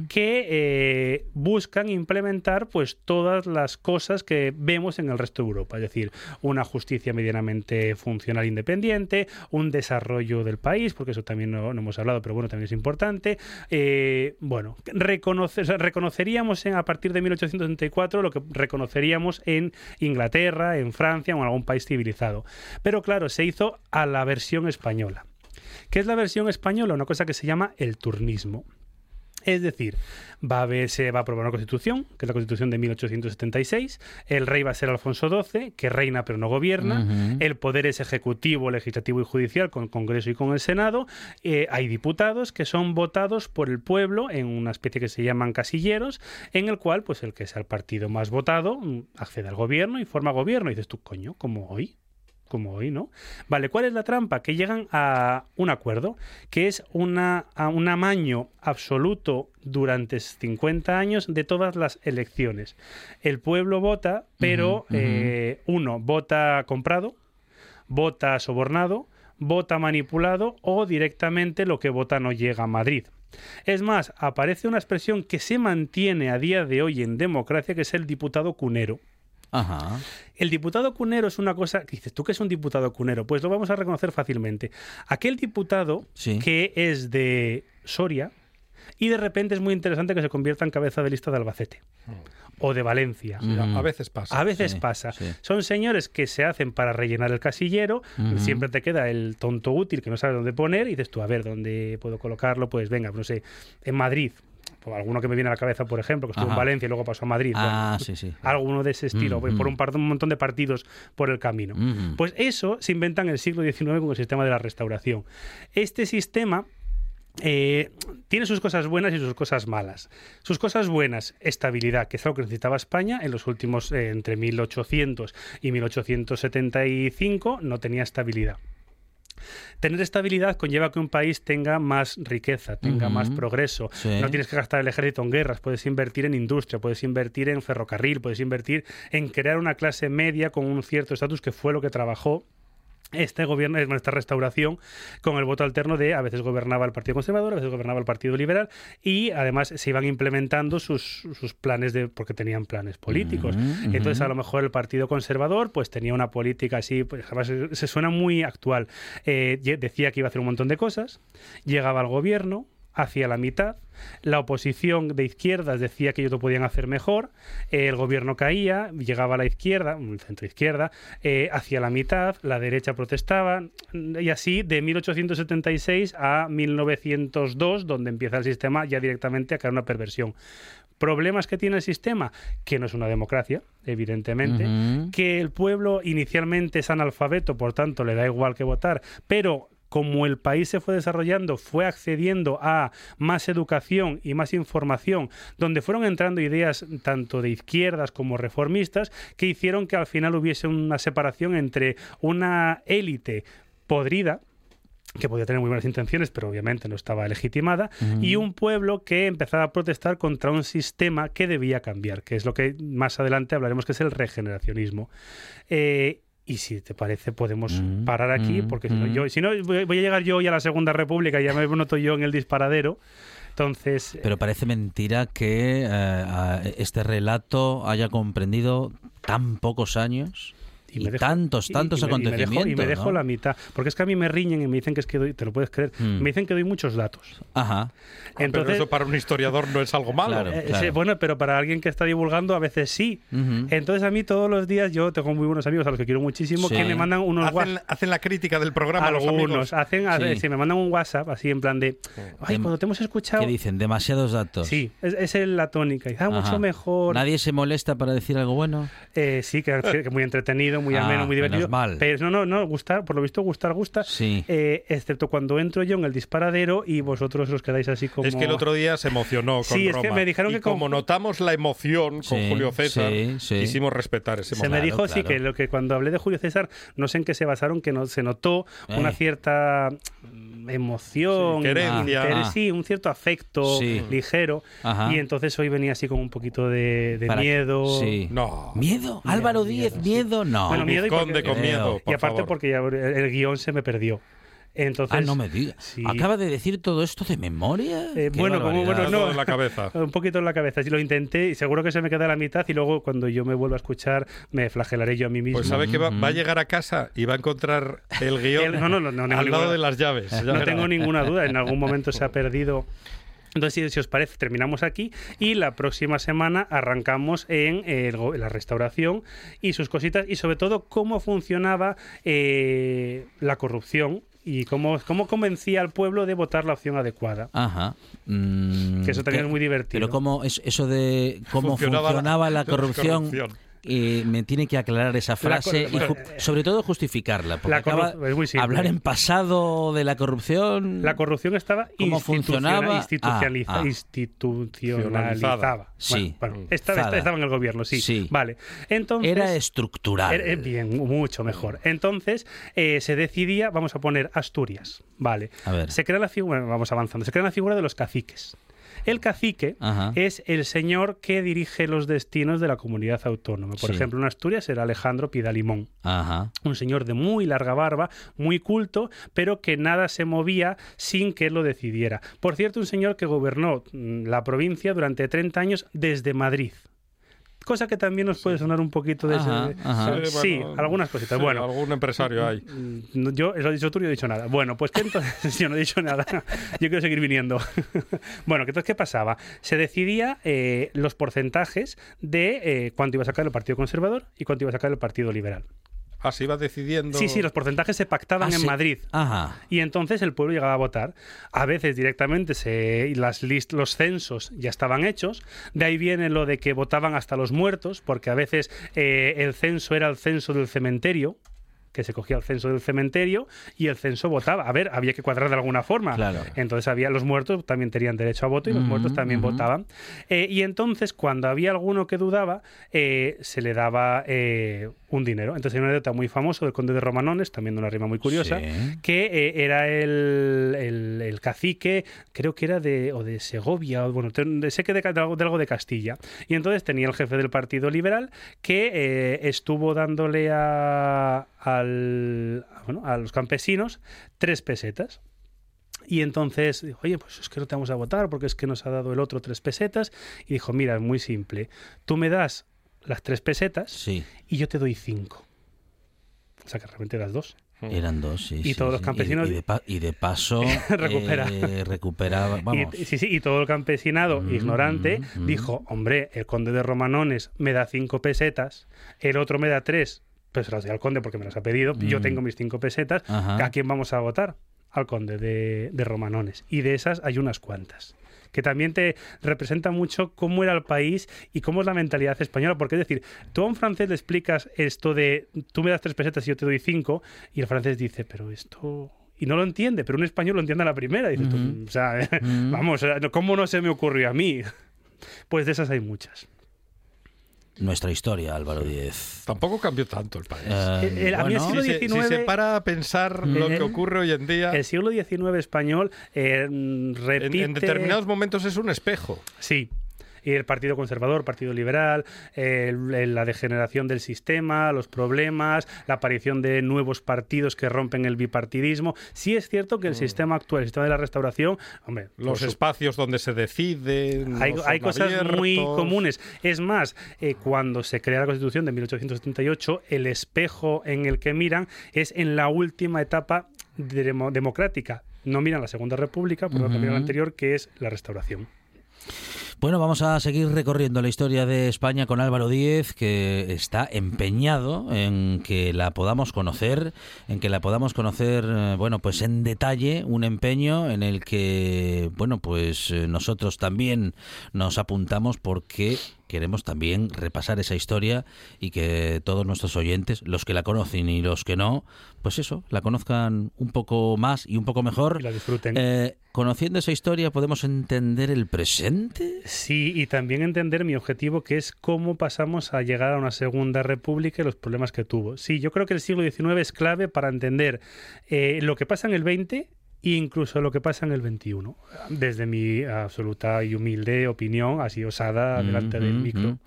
que eh, buscan implementar pues todas las cosas que vemos en el resto de Europa, es decir, una justicia medianamente funcional independiente, un desarrollo del país, porque eso también no, no hemos hablado, pero bueno, también es importante. Eh, bueno, reconoce- o sea, reconoceríamos en- a partir de 1874 lo que reconoceríamos en Inglaterra, en Francia o en algún país civilizado. Pero claro, se hizo a la versión española. ¿Qué es la versión española? Una cosa que se llama el turnismo. Es decir, va a haber, se va a aprobar una constitución, que es la constitución de 1876. El rey va a ser Alfonso XII, que reina pero no gobierna. El poder es ejecutivo, legislativo y judicial con el Congreso y con el Senado. Eh, hay diputados que son votados por el pueblo en una especie que se llaman casilleros, en el cual, pues el que sea el partido más votado mm, accede al gobierno y forma gobierno. Y dices tú, coño, como hoy como hoy, ¿no? Vale, ¿cuál es la trampa? Que llegan a un acuerdo, que es una, a un amaño absoluto durante 50 años de todas las elecciones. El pueblo vota, pero eh, uno vota comprado, vota sobornado, vota manipulado o directamente lo que vota no llega a Madrid. Es más, aparece una expresión que se mantiene a día de hoy en democracia, que es el diputado cunero. Ajá. El diputado cunero es una cosa que dices, ¿tú qué es un diputado cunero? Pues lo vamos a reconocer fácilmente. Aquel diputado Sí. que es de Soria y de repente es muy interesante que se convierta en cabeza de lista de Albacete o de Valencia. Mm. A veces pasa. A veces Sí, pasa. sí. Son señores que se hacen para rellenar el casillero. Siempre te queda el tonto útil que no sabe dónde poner. Y dices tú, a ver, ¿dónde puedo colocarlo? Pues venga, no sé, en Madrid. Pues alguno que me viene a la cabeza, por ejemplo, que estuvo en. Valencia y luego pasó a Madrid. Ah, Bueno, sí, sí. Alguno de ese estilo, Ujú. por un, par- un montón de partidos por el camino. Ujú. Pues eso se inventa en el siglo XIX con el sistema de la restauración. Este sistema eh, tiene sus cosas buenas y sus cosas malas. Sus cosas buenas, estabilidad, que es algo que necesitaba España en los últimos, eh, entre 1800 y 1875, no tenía estabilidad. Tener estabilidad conlleva que un país tenga más riqueza, tenga más progreso. Sí. No tienes que gastar el ejército en guerras, puedes invertir en industria, puedes invertir en ferrocarril, puedes invertir en crear una clase media con un cierto estatus que fue lo que trabajó este gobierno, esta restauración, con el voto alterno de a veces gobernaba el Partido Conservador, a veces gobernaba el Partido Liberal y además se iban implementando sus, sus planes de porque tenían planes políticos. Entonces a lo mejor el Partido Conservador pues tenía una política así, pues además se, se suena muy actual. Eh, decía que iba a hacer un montón de cosas, llegaba al gobierno, hacía la mitad, la oposición de izquierdas decía que ellos lo podían hacer mejor, eh, el gobierno caía, llegaba a la izquierda, el centro izquierda, eh, hacia la mitad, la derecha protestaba, y así de 1876 a 1902, donde empieza el sistema ya directamente a caer una perversión. ¿Problemas que tiene el sistema? Que no es una democracia, evidentemente, que el pueblo inicialmente es analfabeto, por tanto le da igual que votar, pero como el país se fue desarrollando, fue accediendo a más educación y más información, donde fueron entrando ideas tanto de izquierdas como reformistas, que hicieron que al final hubiese una separación entre una élite podrida, que podía tener muy buenas intenciones, pero obviamente no estaba legitimada, y un pueblo que empezaba a protestar contra un sistema que debía cambiar, que es lo que más adelante hablaremos que es el regeneracionismo. Eh, y si te parece, podemos Mm, parar aquí, mm, porque si no, mm. yo, si no, voy voy a llegar yo hoy a la Segunda República y ya me noto yo en el disparadero. Entonces, Pero parece mentira que eh, este relato haya comprendido tan pocos años y, me dejo- tantos, y- tantos y me- y me dejo- acontecimientos. Y me dejo, ¿no? la mitad. Porque es que a mí me riñen y me dicen que es que doy, te lo puedes creer, Mm. me dicen que doy muchos datos. Ajá. Pero Entonces, eso para un historiador no es algo malo. Claro. eh, sí, bueno, pero para alguien que está divulgando a veces sí. Ujú. Entonces a mí todos los días yo tengo muy buenos amigos a los que quiero muchísimo Sí. que me mandan unos Hacen, WhatsApp. hacen la crítica del programa los Algunos amigos. hacen, Sí. sí, me mandan un WhatsApp así en plan de, ay, cuando te hemos escuchado, ¿Qué dicen? Demasiados datos. sí, es, es la tónica, y, ah, mucho mejor, ¿Nadie se molesta para decir algo bueno? Eh, sí, que, que muy entretenido, muy Ah, ameno, muy menos divertido, mal. pero no, no, no, gustar, por lo visto gustar, gusta, Sí. eh, excepto cuando entro yo en el disparadero y vosotros os quedáis así como... Es que el otro día se emocionó con Sí, es que me dijeron y que con- como notamos la emoción con Sí, Julio César, sí, sí. quisimos respetar ese Se me momento. dijo, sí, claro. que lo que cuando hablé de Julio César, no sé en qué se basaron, que no, se notó una Eh. cierta mm, emoción, Sí, querencia. interés, Ah. sí, un cierto afecto Sí. ligero. Ajá. Y entonces hoy venía así con un poquito de, miedo. Sí. No. ¿Miedo? Álvaro Díez, miedo, no. Bueno, miedo y Vizconde porque- con Eh, miedo, y por y aparte favor. porque ya el guion se me perdió. Entonces, ah, no me digas. sí. ¿Acaba de decir todo esto de memoria? Eh, bueno, como- bueno, no. en la cabeza. Un poquito en la cabeza. Sí, lo intenté y seguro que se me queda a la mitad y luego cuando yo me vuelva a escuchar me flagelaré yo a mí mismo. Pues sabe que va, va a llegar a casa y va a encontrar el guion El- no, no, no, no, al ninguna- lado de las llaves. Ya No verá. tengo ninguna duda, en algún momento se ha perdido. Entonces, si, si os parece, terminamos aquí y la próxima semana arrancamos en el go- la restauración y sus cositas y sobre todo cómo funcionaba eh, la corrupción y cómo, cómo convencía al pueblo de votar la opción adecuada. Ajá. Mm, Que eso también ¿qué- es muy divertido. Pero cómo es eso de cómo Funcionaba funcionaba, la- la, corrupción, corrupción. Eh, me tiene que aclarar esa frase y ju- sobre todo justificarla, porque La corru- acaba es muy simple. hablar en pasado de la corrupción. La corrupción estaba ¿Cómo funcionaba? institucionaliza- Ah, ah. institucionalizada. Sí. Bueno, bueno, estaba, estaba en el gobierno, sí. Sí. Vale. Entonces, era estructural. Era- eh, bien, mucho mejor. Entonces, eh, se decidía, vamos a poner Asturias, ¿vale? A ver. Se crea la figura, bueno, vamos avanzando, se crea la figura de los caciques. El cacique Ajá. es el señor que dirige los destinos de la comunidad autónoma. Por Sí. ejemplo, en Asturias era Alejandro Pidalimón Ajá. un señor de muy larga barba, muy culto, pero que nada se movía sin que él lo decidiera. Por cierto, un señor que gobernó mm, la provincia durante 30 años desde Madrid. Cosa que también nos puede sonar un poquito de Ajá, ese- ajá. Sí, bueno, algunas cositas. sí, bueno, algún empresario hay. Mm, Yo, eso lo has dicho tú, yo no he dicho nada. Bueno, pues que entonces yo no he dicho nada. Yo quiero seguir viniendo. bueno, que entonces, ¿qué pasaba? Se decidía eh, los porcentajes de eh, cuánto iba a sacar el Partido Conservador y cuánto iba a sacar el Partido Liberal. Así va decidiendo. Sí, sí, los porcentajes se pactaban Ah, en sí. Madrid. Ajá. Y entonces el pueblo llegaba a votar. A veces directamente se, las list- los censos ya estaban hechos. De ahí viene lo de que votaban hasta los muertos, porque a veces eh, el censo era el censo del cementerio que se cogía el censo del cementerio y el censo votaba. A ver, había que cuadrar de alguna forma. Claro. Entonces había los muertos también tenían derecho a voto y los muertos también votaban. Eh, y entonces cuando había alguno que dudaba, eh, se le daba eh, un dinero. Entonces hay una anécdota muy famosa del conde de Romanones, también de una rima muy curiosa, Sí. que eh, era el, el- el cacique, creo que era de, o de Segovia, o bueno, sé que de, de algo, de algo de Castilla. Y entonces tenía el jefe del Partido Liberal que eh, estuvo dándole a, al- bueno, a los campesinos tres pesetas. Y entonces dijo, oye, pues es que no te vamos a votar porque es que nos ha dado el otro tres pesetas. Y dijo, mira, es muy simple. Tú me das las tres pesetas Sí, y yo te doy cinco. O sea que realmente das dos. eran dos, sí. Y sí, todos los sí. campesinos- Y, de, pa- y de paso Recupera. eh, recuperaba, vamos. Y, sí, sí, y todo el campesinado Mm, ignorante mm, mm. dijo, hombre, el conde de Romanones me da cinco pesetas, el otro me da tres, pues se las doy al conde porque me las ha pedido, yo Mm. tengo mis cinco pesetas, Ajá. ¿a quién vamos a votar? Al conde de, de Romanones. Y de esas hay unas cuantas que también te representa mucho cómo era el país y cómo es la mentalidad española. Porque es decir, tú a un francés le explicas esto de tú me das tres pesetas y yo te doy cinco, y el francés dice, pero esto... Y no lo entiende, pero un español lo entiende a la primera. Tú, Ujú. o sea, vamos, ¿cómo no se me ocurrió a mí? Pues de esas hay muchas. Nuestra historia, Álvaro Díez. Tampoco cambió tanto el país. Eh, el- a mí el bueno, siglo si, se, si XIX se para a pensar lo Eh, que ocurre hoy en día, El siglo XIX español eh, en, repite... en determinados momentos es un espejo. Sí. Y el Partido Conservador, Partido Liberal, la degeneración del sistema, los problemas, la aparición de nuevos partidos que rompen el bipartidismo. Sí es cierto que el sistema actual, el sistema de la restauración, hombre, Mm. Los su- espacios donde se decide. hay, hay cosas muy comunes. Es más, eh, cuando se crea la Constitución de 1878, el espejo en el que miran es en la última etapa demo- democrática. No miran la Segunda República, por lo tanto miran la anterior, que es la restauración. Bueno, vamos a seguir recorriendo la historia de España con Álvaro Díez, que está empeñado en que la podamos conocer, en que la podamos conocer, eh, bueno, pues en detalle, un empeño en el que, bueno, pues eh, nosotros también nos apuntamos porque queremos también repasar esa historia y que todos nuestros oyentes, los que la conocen y los que no, pues eso, la conozcan un poco más y un poco mejor. Y la disfruten. Eh, conociendo esa historia podemos entender el presente. Sí, y también entender mi objetivo, que es cómo pasamos a llegar a una segunda república y los problemas que tuvo. Sí, yo creo que el siglo XIX es clave para entender eh, lo que pasa en el XX incluso lo que pasa en el XXI, desde mi absoluta y humilde opinión, así osada, delante del micro.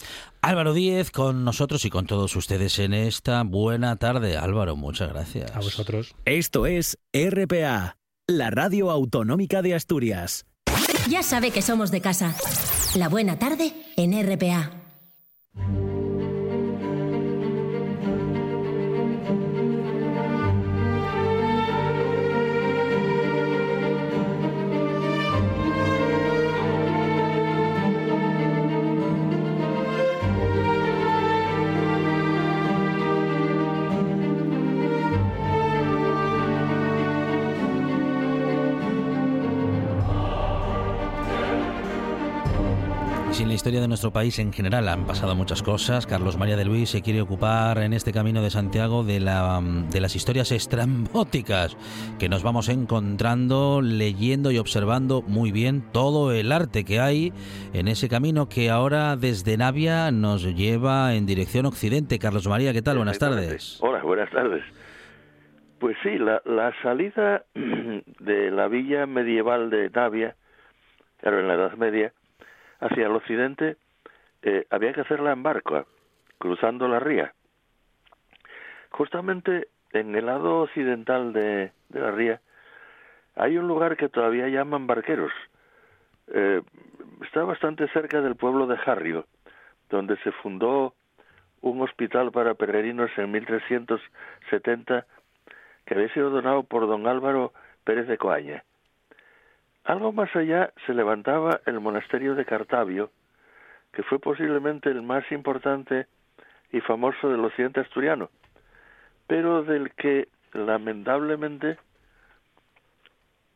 Álvaro Díez con nosotros y con todos ustedes en esta buena tarde. Álvaro, muchas gracias. A vosotros. Esto es RPA, la radio autonómica de Asturias. Ya sabe que somos de casa. La buena tarde en RPA. Historia de nuestro país en general han pasado muchas cosas, Carlos María de Luis se quiere ocupar en este camino de Santiago de, la, de las historias estrambóticas que nos vamos encontrando, leyendo y observando muy bien todo el arte que hay en ese camino que ahora desde Navia nos lleva en dirección occidente. Carlos María, ¿qué tal? Buenas tardes. Hola, buenas tardes. Pues sí, la, la salida de la villa medieval de Navia, claro, en la Edad Media, hacia el occidente, eh, había que hacerla en barco, cruzando la ría. Justamente en el lado occidental de, de la ría hay un lugar que todavía llaman Barqueros. Eh, está bastante cerca del pueblo de Jarrio, donde se fundó un hospital para peregrinos en 1370 que había sido donado por don Álvaro Pérez de Coaña. Algo más allá se levantaba el monasterio de Cartavio, que fue posiblemente el más importante y famoso del occidente asturiano, pero del que lamentablemente,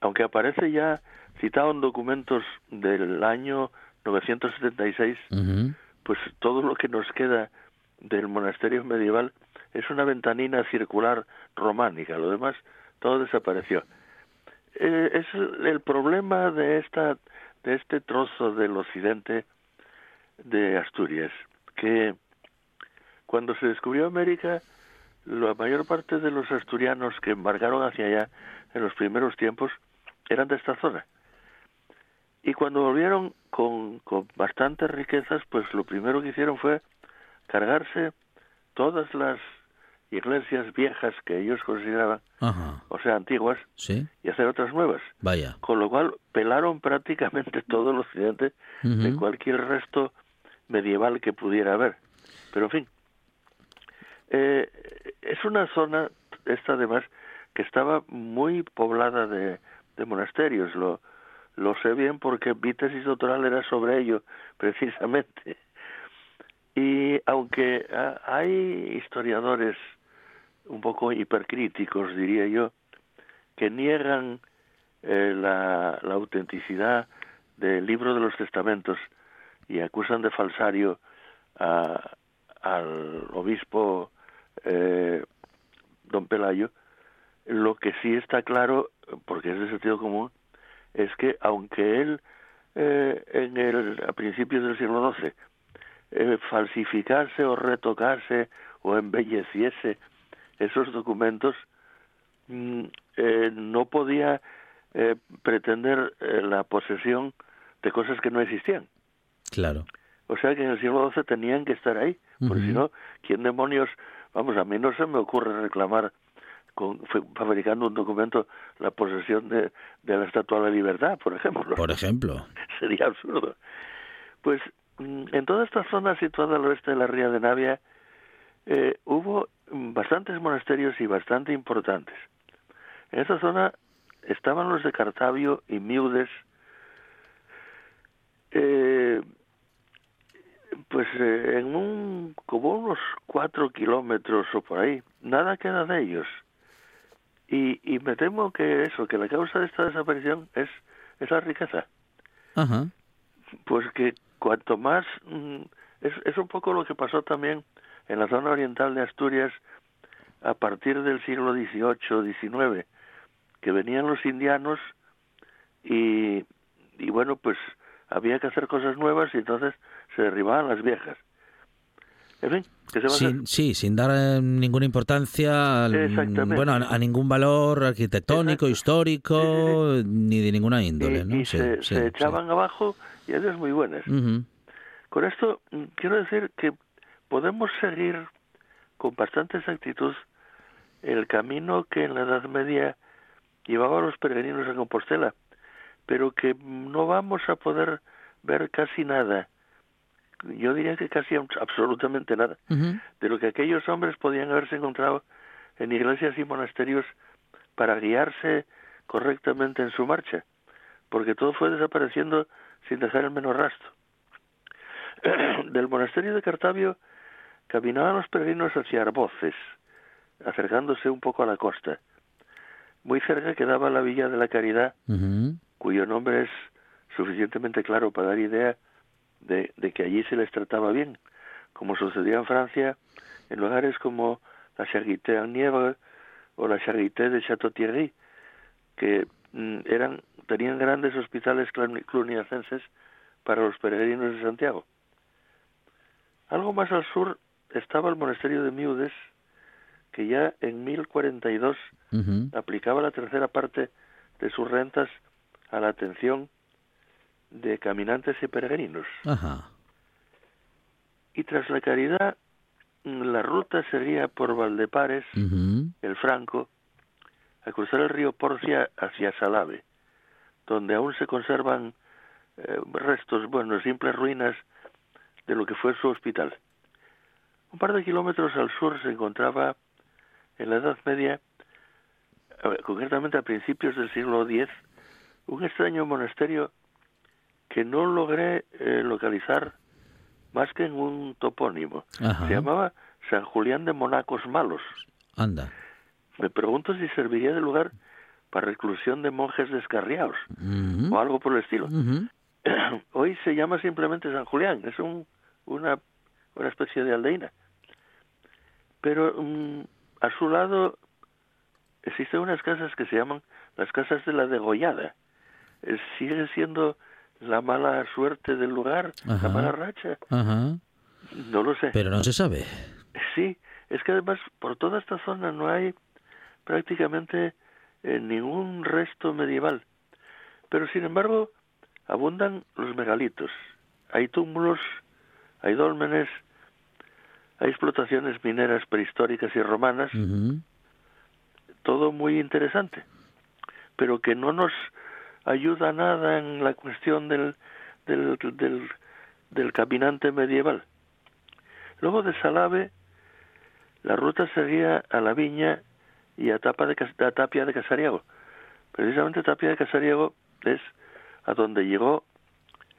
aunque aparece ya citado en documentos del año 976, Ujú. pues todo lo que nos queda del monasterio medieval es una ventanina circular románica, lo demás todo desapareció. Eh, es el el problema de esta de este trozo del occidente de Asturias, que cuando se descubrió América, la mayor parte de los asturianos que embarcaron hacia allá en los primeros tiempos eran de esta zona. Y cuando volvieron con, con bastantes riquezas, pues lo primero que hicieron fue cargarse todas las iglesias viejas que ellos consideraban, Ajá. o sea, antiguas, Sí. y hacer otras nuevas. Vaya. Con lo cual pelaron prácticamente todo el occidente de cualquier resto medieval que pudiera haber. Pero en fin, eh, es una zona, esta además, que estaba muy poblada de, de monasterios. Lo, lo sé bien porque mi tesis doctoral era sobre ello, precisamente. Y aunque ah, hay historiadores un poco hipercríticos, diría yo, que niegan eh, la, autenticidad del libro de los testamentos y acusan de falsario a- al obispo eh, don Pelayo, lo que sí está claro, porque es de sentido común, es que aunque él eh, en el, a principios del siglo XII eh, falsificase o retocase o embelleciese esos documentos, mm, eh, no podía eh, pretender eh, la posesión de cosas que no existían. Claro. O sea que en el siglo XII tenían que estar ahí, porque Ujú. si no, ¿quién demonios? Vamos, a mí no se me ocurre reclamar, con, fa- fabricando un documento, la posesión de, de la Estatua de la Libertad, por ejemplo. Por ejemplo. Sería absurdo. Pues mm, en toda esta zona situada al oeste de la ría de Navia, eh, hubo bastantes monasterios y bastante importantes. En esta zona estaban los de Cartavio y Miudes, eh, pues eh, en un como unos cuatro kilómetros o por ahí nada queda de ellos y, y me temo que eso que la causa de esta desaparición es es la riqueza Ajá. pues que cuanto más mm, es, es un poco lo que pasó también en la zona oriental de Asturias a partir del siglo XVIII XIX que venían los indianos y, y bueno pues había que hacer cosas nuevas y entonces se derribaban las viejas en fin que se va a hacer? Sin, sí, sin dar eh, ninguna importancia, al- bueno, a, a ningún valor arquitectónico, Exacto. histórico, ni de ninguna y, índole, ¿no? y se, echaban abajo y adiós muy buenas. Con esto mm, quiero decir que podemos seguir con bastante exactitud el camino que en la Edad Media llevaba a los peregrinos a Compostela, pero que no vamos a poder ver casi nada, yo diría que casi abs- absolutamente nada, de lo que aquellos hombres podían haberse encontrado en iglesias y monasterios para guiarse correctamente en su marcha, porque todo fue desapareciendo sin dejar el menor rastro. Del monasterio de Cartavio caminaban los peregrinos hacia Arboces, acercándose un poco a la costa. Muy cerca quedaba la Villa de la Caridad, cuyo nombre es suficientemente claro para dar idea de, de que allí se les trataba bien, como sucedía en Francia en lugares como la Charité en Nièvre o la Charité de Château-Thierry, que mm, eran tenían grandes hospitales cluni- cluniacenses para los peregrinos de Santiago. Algo más al sur estaba el monasterio de Miudes, que ya en 1042 Ujú. aplicaba la tercera parte de sus rentas a la atención de caminantes y peregrinos. Ajá. Y tras la caridad, mm, la ruta sería por Valdepares, el Franco, a cruzar el río Porcia hacia Salave, donde aún se conservan eh, restos, bueno, simples ruinas de lo que fue su hospital. Un par de kilómetros al sur se encontraba en la Edad Media, concretamente a principios del siglo X, un extraño monasterio que no logré eh, localizar más que en un topónimo. Ajá. Se llamaba San Julián de Monacos Malos. Anda. Me pregunto si serviría de lugar para reclusión de monjes descarriados o algo por el estilo. Hoy se llama simplemente San Julián, es un, una, una especie de aldeína. Pero mm, a su lado existen unas casas que se llaman las casas de la degollada. Eh, sigue siendo la mala suerte del lugar, la mala racha. Ajá. No lo sé. Pero no se sabe. Sí, es que además por toda esta zona no hay prácticamente eh, ningún resto medieval. Pero sin embargo, abundan los megalitos. Hay túmulos, hay dólmenes, hay explotaciones mineras prehistóricas y romanas, todo muy interesante, pero que no nos ayuda nada en la cuestión del, del, del, del caminante medieval. Luego de Salave, la ruta seguía a la viña y a, Tapa de, a Tapia de Casariego. Precisamente Tapia de Casariego es a donde llegó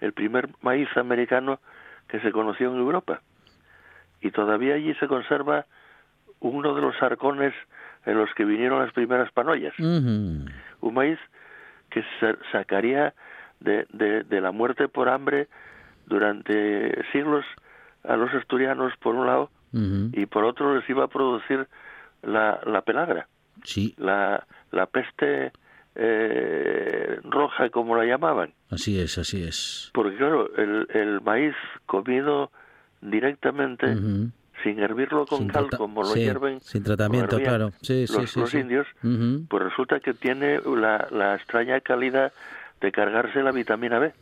el primer maíz americano que se conoció en Europa. Y todavía allí se conserva uno de los arcones en los que vinieron las primeras panoyas. Ujú. Un maíz que se sacaría de, de, de la muerte por hambre durante siglos a los asturianos por un lado y por otro les iba a producir la, la pelagra, Sí, la, la peste eh, roja como la llamaban. así es, así es. Porque claro, el, el maíz comido directamente, Ujú. sin hervirlo con Sin cal como lo sí, hierven sin tratamiento, hervían claro. Sí, los, sí, los indios, Ujú. pues resulta que tiene la, la extraña calidad de cargarse la vitamina B.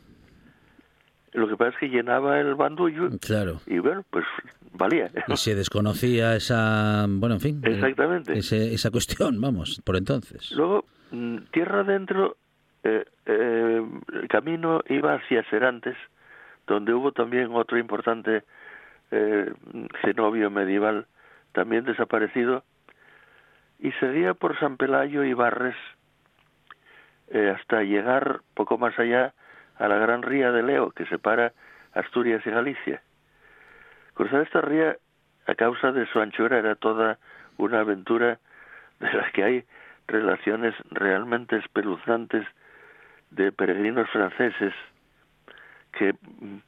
Lo que pasa es que llenaba el bandullo Claro. y bueno, pues valía. Y se desconocía esa, bueno, en fin, eh, Exactamente. ese- esa cuestión, vamos, por entonces. Luego, mm, tierra adentro, eh, eh, el camino iba hacia Serantes, donde hubo también otro importante eh, cenobio medieval, también desaparecido, y seguía por San Pelayo y Barres eh, hasta llegar poco más allá a la gran ría de Leo, que separa Asturias y Galicia. Cruzar esta ría, a causa de su anchura, era toda una aventura de la que hay relaciones realmente espeluznantes de peregrinos franceses que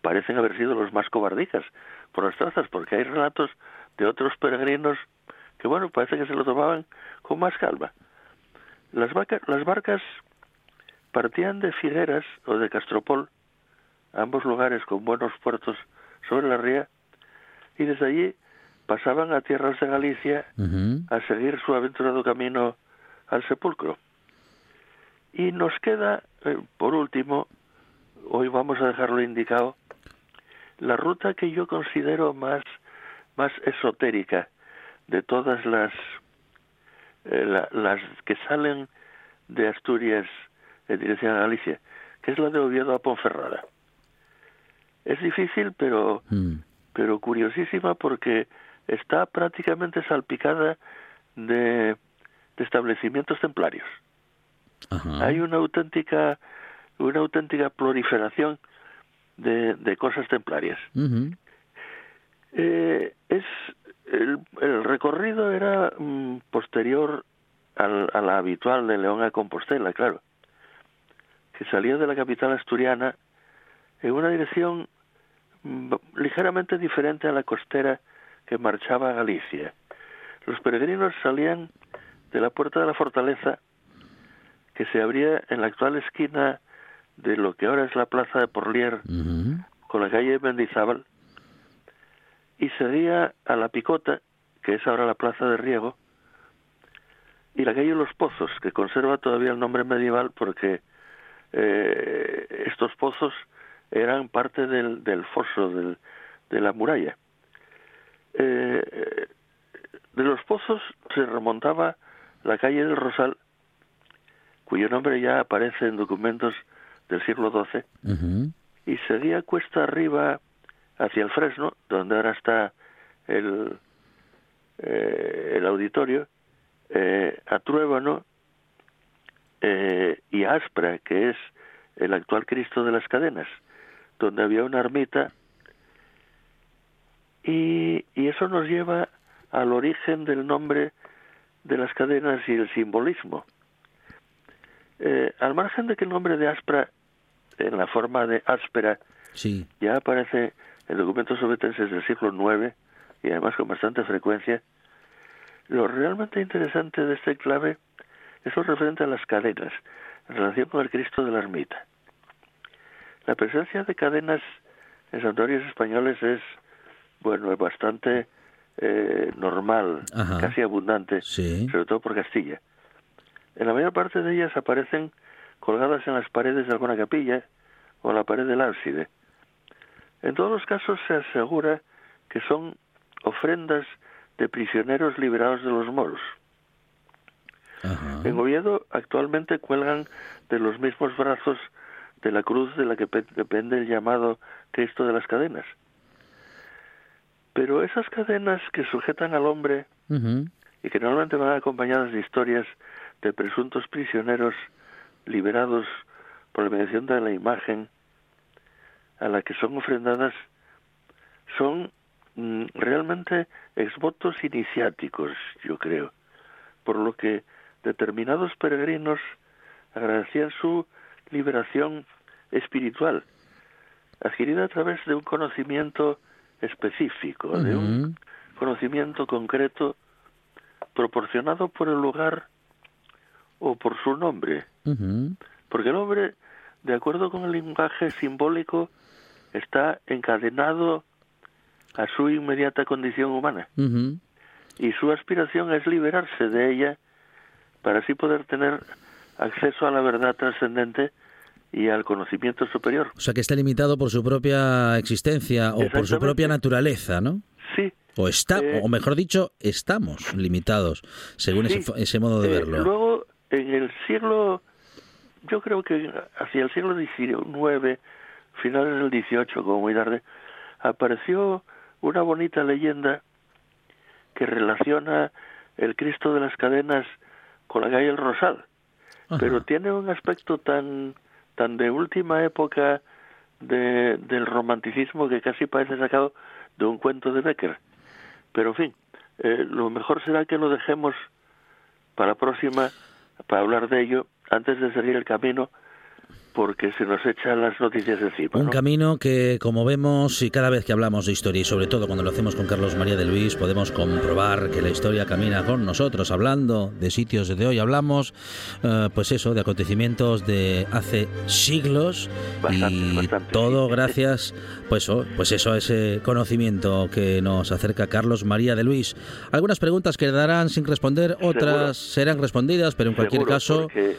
parecen haber sido los más cobardicas por las trazas, porque hay relatos de otros peregrinos que, bueno, parece que se lo tomaban con más calma. Las, las barcas partían de Figueras o de Castropol, ambos lugares con buenos puertos sobre la ría, y desde allí pasaban a tierras de Galicia a seguir su aventurado camino al sepulcro. Y nos queda, eh, por último, hoy vamos a dejarlo indicado, la ruta que yo considero más, más esotérica de todas las, eh, la- las que salen de Asturias en dirección a Galicia, que es la de Oviedo a Ponferrada. Es difícil, pero Mm. pero curiosísima porque está prácticamente salpicada de, de establecimientos templarios. Ajá. Hay una auténtica una auténtica proliferación de, de cosas templarias. Eh, es el, el recorrido era mm, posterior al, a la habitual de León a Compostela, claro, que salía de la capital asturiana en una dirección mm, ligeramente diferente a la costera que marchaba a Galicia. Los peregrinos salían de la puerta de la fortaleza que se abría en la actual esquina de lo que ahora es la plaza de Porlier con la calle Mendizábal y seguía a la Picota, que es ahora la plaza de Riego, y la calle Los Pozos, que conserva todavía el nombre medieval porque eh, estos pozos eran parte del, del foso, del, de la muralla. Eh, de los pozos se remontaba la calle del Rosal, cuyo nombre ya aparece en documentos del siglo XII, Ujú. y seguía cuesta arriba hacia el Fresno, donde ahora está el, eh, el auditorio, eh, a Truébano eh, y a Aspra, que es el actual Cristo de las Cadenas, donde había una ermita, y, y eso nos lleva al origen del nombre de las cadenas y el simbolismo. Eh, al margen de que el nombre de Aspra, en la forma de áspera, Sí. ya aparece en documentos sobetenses del siglo IX y además con bastante frecuencia, lo realmente interesante de este clave es lo referente a las cadenas en relación con el Cristo de la ermita. La presencia de cadenas en santuarios españoles es, bueno, es bastante eh, normal, Ajá. casi abundante, Sí. sobre todo por Castilla. En la mayor parte de ellas aparecen colgadas en las paredes de alguna capilla o en la pared del ábside. En todos los casos se asegura que son ofrendas de prisioneros liberados de los moros. Ajá. En Oviedo actualmente cuelgan de los mismos brazos de la cruz de la que pe- depende el llamado Cristo de las cadenas. Pero esas cadenas que sujetan al hombre y que normalmente van acompañadas de historias de presuntos prisioneros liberados por la mediación de la imagen a la que son ofrendadas son mm, realmente exvotos iniciáticos, yo creo, por lo que determinados peregrinos agradecían su liberación espiritual, adquirida a través de un conocimiento específico, de un conocimiento concreto proporcionado por el lugar o por su nombre. Porque el hombre, de acuerdo con el lenguaje simbólico, está encadenado a su inmediata condición humana. Y su aspiración es liberarse de ella para así poder tener acceso a la verdad trascendente y al conocimiento superior. O sea, que está limitado por su propia existencia o por su propia naturaleza, ¿no? Sí, O está, Eh, o mejor dicho, estamos limitados, según Sí. ese, fo- ese modo de Eh, verlo. luego, en el siglo, yo creo que hacia el siglo XIX, finales del XVIII, como muy tarde, apareció una bonita leyenda que relaciona el Cristo de las cadenas con la calle El Rosal, Ajá. pero tiene un aspecto tan tan de última época de, del romanticismo que casi parece sacado de un cuento de Becker. Pero en fin, eh, lo mejor será que lo dejemos para la próxima, para hablar de ello, antes de seguir el camino, porque se nos echan las noticias encima. Un ¿no? camino que, como vemos, y cada vez que hablamos de historia, y sobre todo cuando lo hacemos con Carlos María de Luis, podemos comprobar que la historia camina con nosotros, hablando de sitios de hoy. Hablamos, eh, pues eso, de acontecimientos de hace siglos Bastante, y bastante, todo sí. gracias, pues, oh, pues eso, a ese conocimiento que nos acerca Carlos María de Luis. Algunas preguntas quedarán sin responder, otras serán respondidas, pero en cualquier Seguro, caso, porque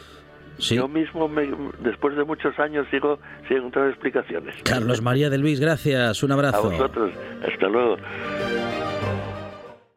sí. Yo mismo, me- después de muchos años, sigo sin encontrar explicaciones. Carlos María de Luis, gracias, un A abrazo. vosotros. Hasta luego.